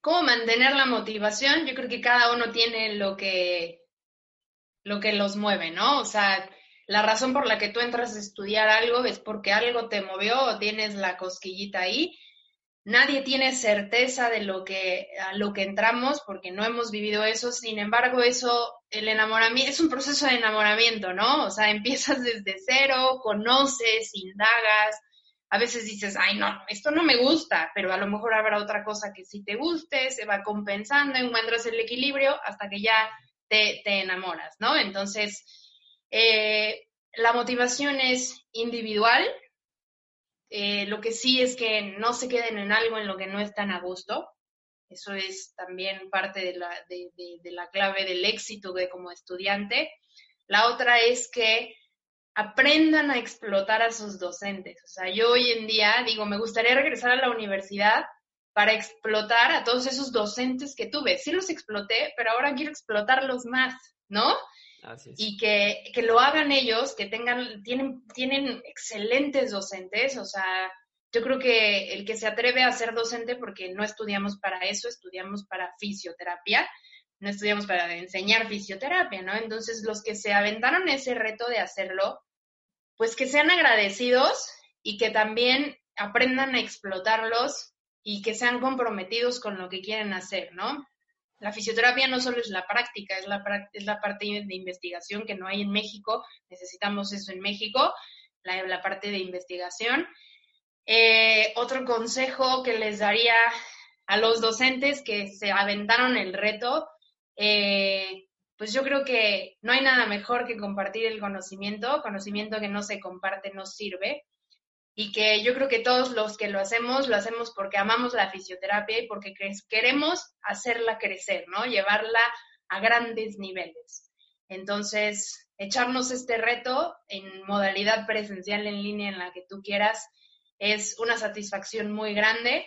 ¿Cómo mantener la motivación? Yo creo que cada uno tiene lo que, lo que los mueve, ¿no? O sea, la razón por la que tú entras a estudiar algo es porque algo te movió o tienes la cosquillita ahí. Nadie tiene certeza de lo que, lo que entramos porque no hemos vivido eso. Sin embargo, eso, el enamoramiento, es un proceso de enamoramiento, ¿no? O sea, empiezas desde cero, conoces, indagas, a veces dices, ay, no, esto no me gusta, pero a lo mejor habrá otra cosa que sí te guste, se va compensando, encuentras el equilibrio hasta que ya te, te enamoras, ¿no? Entonces, eh, la motivación es individual. Eh, lo que sí es que no se queden en algo en lo que no están a gusto. Eso es también parte de la, de, la clave del éxito de como estudiante. La otra es que aprendan a explotar a sus docentes. O sea, yo hoy en día digo, me gustaría regresar a la universidad para explotar a todos esos docentes que tuve. Sí los exploté, pero ahora quiero explotarlos más, ¿no? Y que, que, lo hagan ellos, que tengan, tienen, tienen excelentes docentes, o sea, yo creo que el que se atreve a ser docente, porque no estudiamos para eso, estudiamos para fisioterapia, no estudiamos para enseñar fisioterapia, ¿no? Entonces, los que se aventaron ese reto de hacerlo, pues que sean agradecidos y que también aprendan a explotarlos y que sean comprometidos con lo que quieren hacer, ¿no? La fisioterapia no solo es la práctica, es la, es la parte de investigación que no hay en México, necesitamos eso en México, la, parte de investigación. Eh, otro consejo que les daría a los docentes que se aventaron el reto, eh, pues yo creo que no hay nada mejor que compartir el conocimiento, conocimiento que no se comparte no sirve. Y que yo creo que todos los que lo hacemos, lo hacemos porque amamos la fisioterapia y porque queremos hacerla crecer, ¿no? Llevarla a grandes niveles. Entonces, echarnos este reto en modalidad presencial en línea en la que tú quieras es una satisfacción muy grande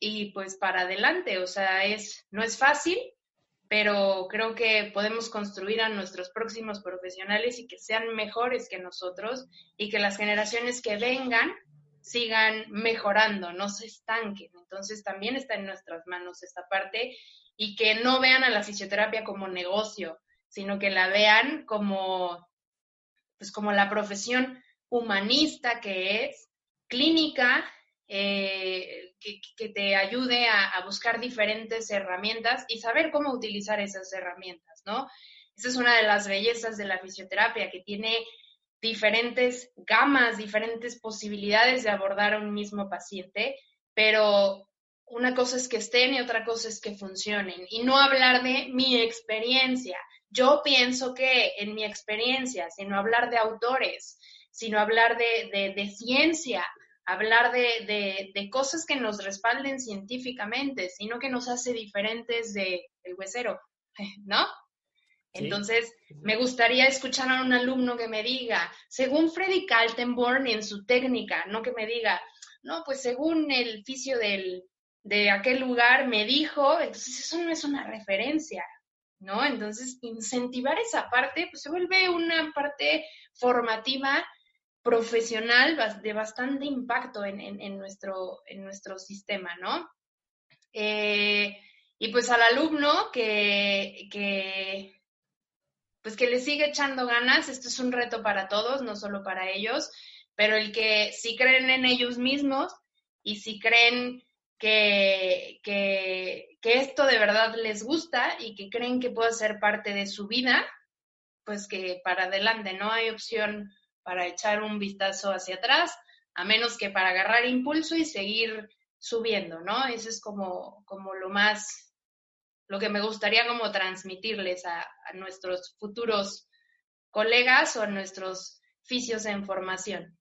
y pues para adelante, o sea, es no es fácil, pero creo que podemos construir a nuestros próximos profesionales y que sean mejores que nosotros y que las generaciones que vengan sigan mejorando, no se estanquen. Entonces también está en nuestras manos esta parte y que no vean a la fisioterapia como negocio, sino que la vean como pues como la profesión humanista que es, clínica, eh, que, te ayude a, buscar diferentes herramientas y saber cómo utilizar esas herramientas, ¿no? Esa es una de las bellezas de la fisioterapia, que tiene diferentes gamas, diferentes posibilidades de abordar a un mismo paciente, pero una cosa es que estén y otra cosa es que funcionen. Y no hablar de mi experiencia. Yo pienso que en mi experiencia, sino hablar de autores, sino hablar de, de ciencia, hablar de, de, cosas que nos respalden científicamente, sino que nos hace diferentes de el huesero, ¿no? Entonces, me gustaría escuchar a un alumno que me diga, según Freddy Kaltenborn en su técnica, no que me diga, no, pues según el fisio del, de aquel lugar me dijo, entonces eso no es una referencia, ¿no? Entonces, incentivar esa parte, pues se vuelve una parte formativa profesional de bastante impacto en, nuestro, en nuestro sistema, ¿no? Eh, y pues al alumno que, que, pues que le sigue echando ganas, esto es un reto para todos, no solo para ellos, pero el que si creen en ellos mismos y si creen que, que, que esto de verdad les gusta y que creen que puede ser parte de su vida, pues que para adelante, no hay opción para echar un vistazo hacia atrás, a menos que para agarrar impulso y seguir subiendo, ¿no? Eso es como, como lo más, lo que me gustaría como transmitirles a, nuestros futuros colegas o a nuestros fisios en formación.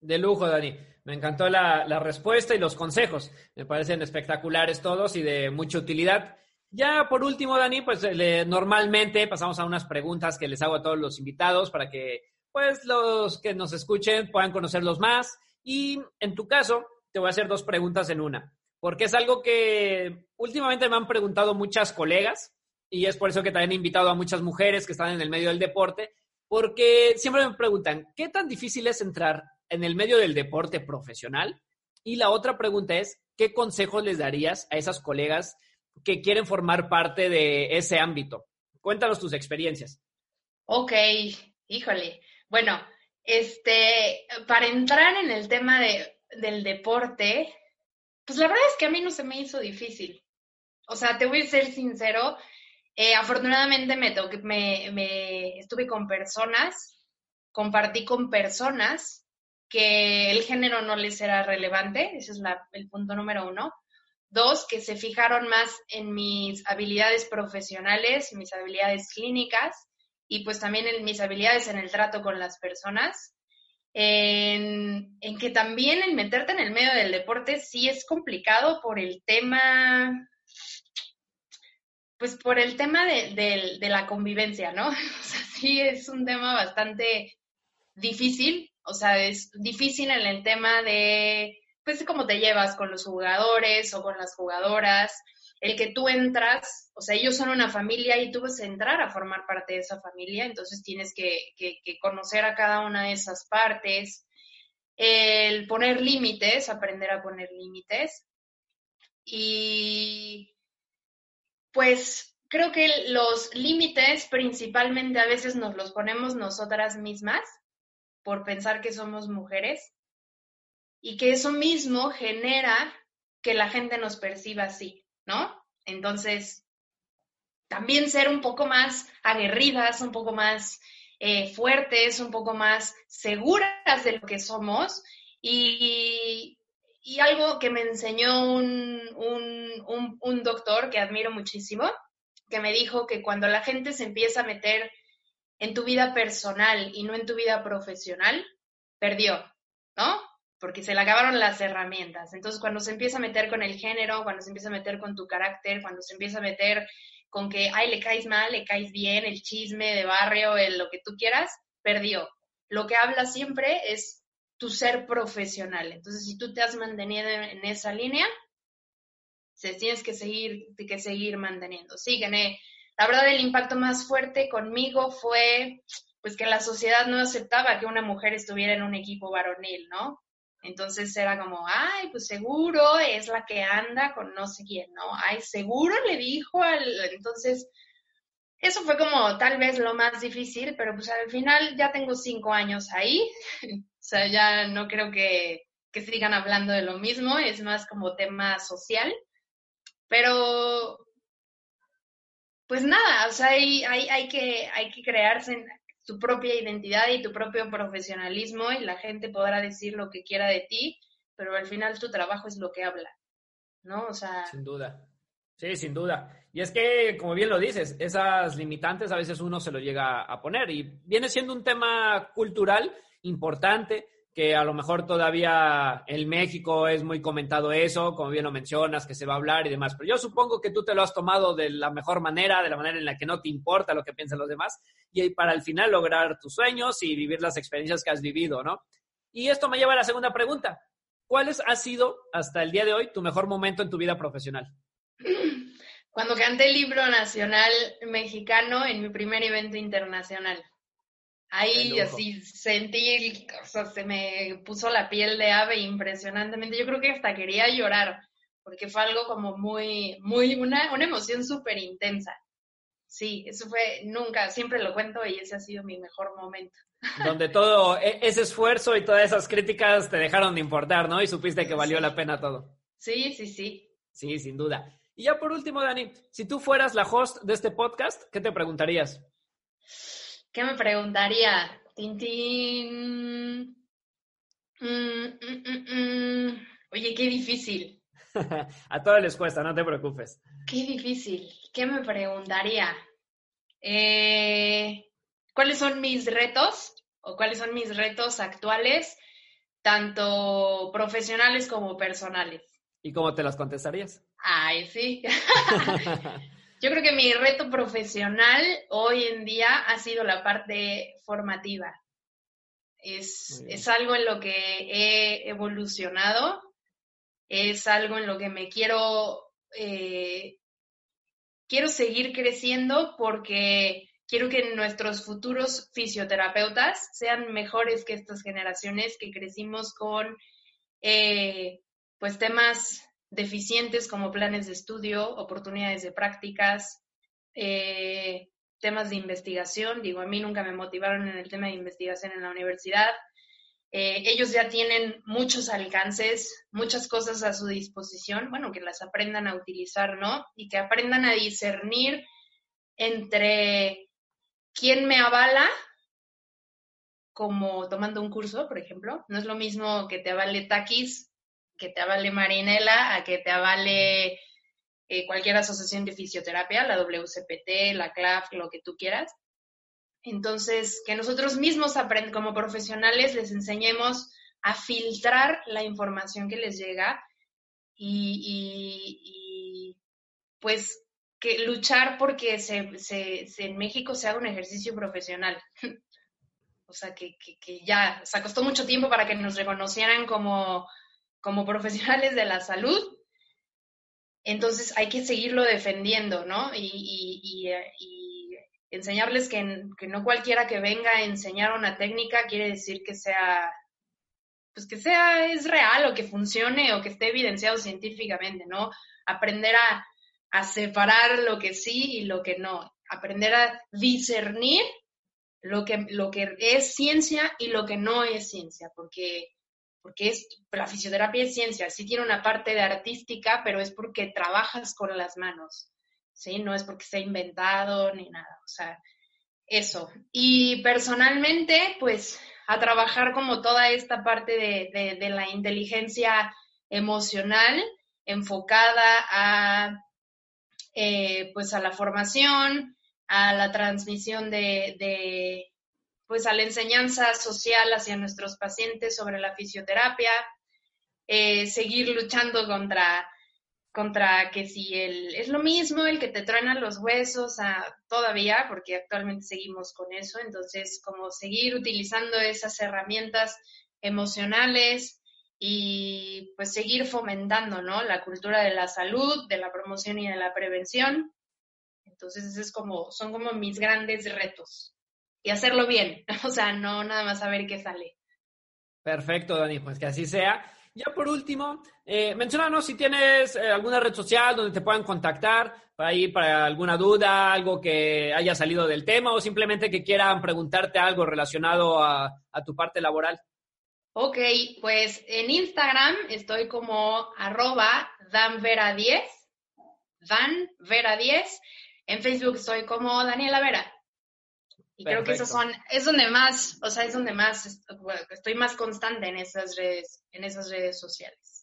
De lujo, Dani. Me encantó la, respuesta y los consejos. Me parecen espectaculares todos y de mucha utilidad. Ya por último, Dani, pues normalmente pasamos a unas preguntas que les hago a todos los invitados para que pues los que nos escuchen puedan conocerlos más. Y en tu caso, te voy a hacer dos preguntas en una, porque es algo que últimamente me han preguntado muchas colegas y es por eso que también he invitado a muchas mujeres que están en el medio del deporte, porque siempre me preguntan, ¿qué tan difícil es entrar en el medio del deporte profesional? Y la otra pregunta es, ¿qué consejos les darías a esas colegas que quieren formar parte de ese ámbito? Cuéntanos tus experiencias. Ok, híjole. Bueno, este, para entrar en el tema de, del deporte, pues la verdad es que a mí no se me hizo difícil. O sea, te voy a ser sincero, eh, afortunadamente me, toqué, me, me estuve con personas, compartí con personas que el género no les era relevante, ese es el punto número uno. Dos, que se fijaron más en mis habilidades profesionales, mis habilidades clínicas, y pues también en mis habilidades en el trato con las personas, en, que también el meterte en el medio del deporte sí es complicado por el tema, pues por el tema de, de la convivencia, ¿no? O sea, sí es un tema bastante difícil, o sea, es difícil en el tema de, pues, cómo te llevas con los jugadores o con las jugadoras, el que tú entras, o sea, ellos son una familia y tú vas a entrar a formar parte de esa familia, entonces tienes que, conocer a cada una de esas partes, el poner límites, aprender a poner límites. Y pues creo que los límites principalmente a veces nos los ponemos nosotras mismas por pensar que somos mujeres y que eso mismo genera que la gente nos perciba así. ¿No? Entonces, también ser un poco más aguerridas, un poco más eh, fuertes, un poco más seguras de lo que somos. Y, algo que me enseñó un, un, doctor que admiro muchísimo, que me dijo que cuando la gente se empieza a meter en tu vida personal y no en tu vida profesional, perdió, ¿no? Porque se le acabaron las herramientas. Entonces, cuando se empieza a meter con el género, cuando se empieza a meter con tu carácter, cuando se empieza a meter con que, ay, le caes mal, le caes bien, el chisme de barrio, el, lo que tú quieras, perdió. Lo que habla siempre es tu ser profesional. Entonces, si tú te has mantenido en, esa línea, se tienes que seguir, que seguir manteniendo. Sí, gané. La verdad, el impacto más fuerte conmigo fue pues que la sociedad no aceptaba que una mujer estuviera en un equipo varonil, ¿no? Entonces era como, ay, pues seguro es la que anda con no sé quién, ¿no? Ay, seguro le dijo al... Entonces, eso fue como tal vez lo más difícil, pero pues al final ya tengo cinco años ahí, o sea, ya no creo que, que sigan hablando de lo mismo, es más como tema social, pero pues nada, o sea, hay, hay, hay, que, hay que crearse tu propia identidad y tu propio profesionalismo y la gente podrá decir lo que quiera de ti, pero al final tu trabajo es lo que habla, ¿no? O sea... Sin duda. Sí, sin duda. Y es que, como bien lo dices, esas limitantes a veces uno se lo llega a poner y viene siendo un tema cultural importante que a lo mejor todavía en México es muy comentado eso, como bien lo mencionas, que se va a hablar y demás, pero yo supongo que tú te lo has tomado de la mejor manera, de la manera en la que no te importa lo que piensan los demás, y para al final lograr tus sueños y vivir las experiencias que has vivido, ¿no? Y esto me lleva a la segunda pregunta. ¿Cuál ha sido hasta el día de hoy tu mejor momento en tu vida profesional? Cuando canté el libro nacional mexicano en mi primer evento internacional. Ahí así sentí, o sea, se me puso la piel de ave impresionantemente. Yo creo que hasta quería llorar, porque fue algo como muy, muy, una, una emoción súper intensa. Sí, eso fue nunca, siempre lo cuento y ese ha sido mi mejor momento. Donde todo e, ese esfuerzo y todas esas críticas te dejaron de importar, ¿no? Y supiste que valió la pena todo. Sí, sí, sí. Sí, sin duda. Y ya por último, Dani, si tú fueras la host de este podcast, ¿qué te preguntarías? ¿Qué me preguntaría? Tintín. Mm, mm, mm, Oye, qué difícil. A todos les cuesta, no te preocupes. Qué difícil. ¿Qué me preguntaría? Eh, ¿Cuáles son mis retos o cuáles son mis retos actuales, tanto profesionales como personales? ¿Y cómo te las contestarías? Ay, sí. Yo creo que mi reto profesional hoy en día ha sido la parte formativa. Es, es, algo en lo que he evolucionado, es algo en lo que me quiero, eh, quiero seguir creciendo porque quiero que nuestros futuros fisioterapeutas sean mejores que estas generaciones que crecimos con eh, pues temas deficientes como planes de estudio, oportunidades de prácticas, eh, temas de investigación. Digo, a mí nunca me motivaron en el tema de investigación en la universidad. Eh, ellos ya tienen muchos alcances, muchas cosas a su disposición, bueno, que las aprendan a utilizar, ¿no? Y que aprendan a discernir entre quién me avala, como tomando un curso, por ejemplo. No es lo mismo que te avale Taquis que te avale Marinela, a que te avale eh, cualquier asociación de fisioterapia, la WCPT, la CLAF, lo que tú quieras. Entonces, que nosotros mismos como profesionales les enseñemos a filtrar la información que les llega y, pues que luchar porque se, en México se haga un ejercicio profesional. o sea, que, que, ya se costó mucho tiempo para que nos reconocieran como como profesionales de la salud, entonces hay que seguirlo defendiendo, ¿no? Y, enseñarles que, no cualquiera que venga a enseñar una técnica quiere decir que sea, pues que sea, es real o que funcione o que esté evidenciado científicamente, ¿no? Aprender a, a separar lo que sí y lo que no, aprender a discernir lo que, lo que es ciencia y lo que no es ciencia, porque porque es, la fisioterapia es ciencia, sí tiene una parte de artística, pero es porque trabajas con las manos, ¿sí? No es porque se ha inventado ni nada, o sea, eso. Y personalmente, pues, a trabajar como toda esta parte de, la inteligencia emocional enfocada a, eh, pues, a la formación, a la transmisión de, pues a la enseñanza social hacia nuestros pacientes sobre la fisioterapia, eh, seguir luchando contra, contra que si el, es lo mismo el que te truena los huesos todavía, porque actualmente seguimos con eso, entonces como seguir utilizando esas herramientas emocionales y pues seguir fomentando, ¿no? La cultura de la salud, de la promoción y de la prevención. Entonces, es como, son como mis grandes retos. Y hacerlo bien, o sea, no nada más saber qué sale. Perfecto, Dani, pues que así sea. Ya por último, eh, mencionanos si tienes eh, alguna red social donde te puedan contactar para ir para alguna duda, algo que haya salido del tema o simplemente que quieran preguntarte algo relacionado a, tu parte laboral. Ok, pues en Instagram estoy como arroba danvera10, danvera10. En Facebook estoy como Daniela Vera. Y creo que esos son, es donde más, o sea, es donde más estoy más constante en esas redes, en esas redes sociales.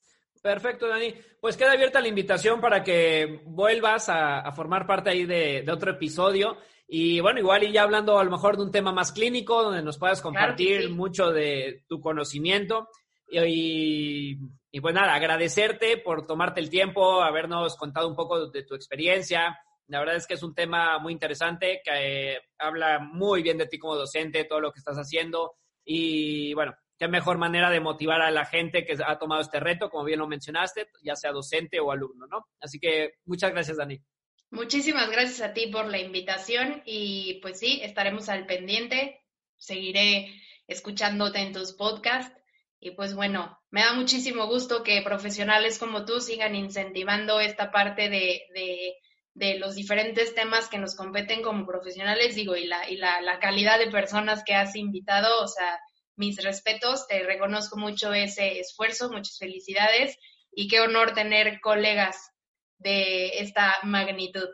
Perfecto, Dani. Pues queda abierta la invitación para que vuelvas a, formar parte ahí de, otro episodio. Y bueno, igual y ya hablando a lo mejor de un tema más clínico, donde nos puedas compartir mucho de tu conocimiento. Y, y, pues nada, agradecerte por tomarte el tiempo, habernos contado un poco de tu experiencia, la verdad es que es un tema muy interesante que eh, habla muy bien de ti como docente, todo lo que estás haciendo y bueno, qué mejor manera de motivar a la gente que ha tomado este reto, como bien lo mencionaste, ya sea docente o alumno, ¿no? Así que muchas gracias, Dani. Muchísimas gracias a ti por la invitación y pues sí, estaremos al pendiente, seguiré escuchándote en tus podcasts y pues bueno, me da muchísimo gusto que profesionales como tú sigan incentivando esta parte de, de de los diferentes temas que nos competen como profesionales, digo, y la, y la, la calidad de personas que has invitado, o sea, mis respetos, te reconozco mucho ese esfuerzo, muchas felicidades y qué honor tener colegas de esta magnitud.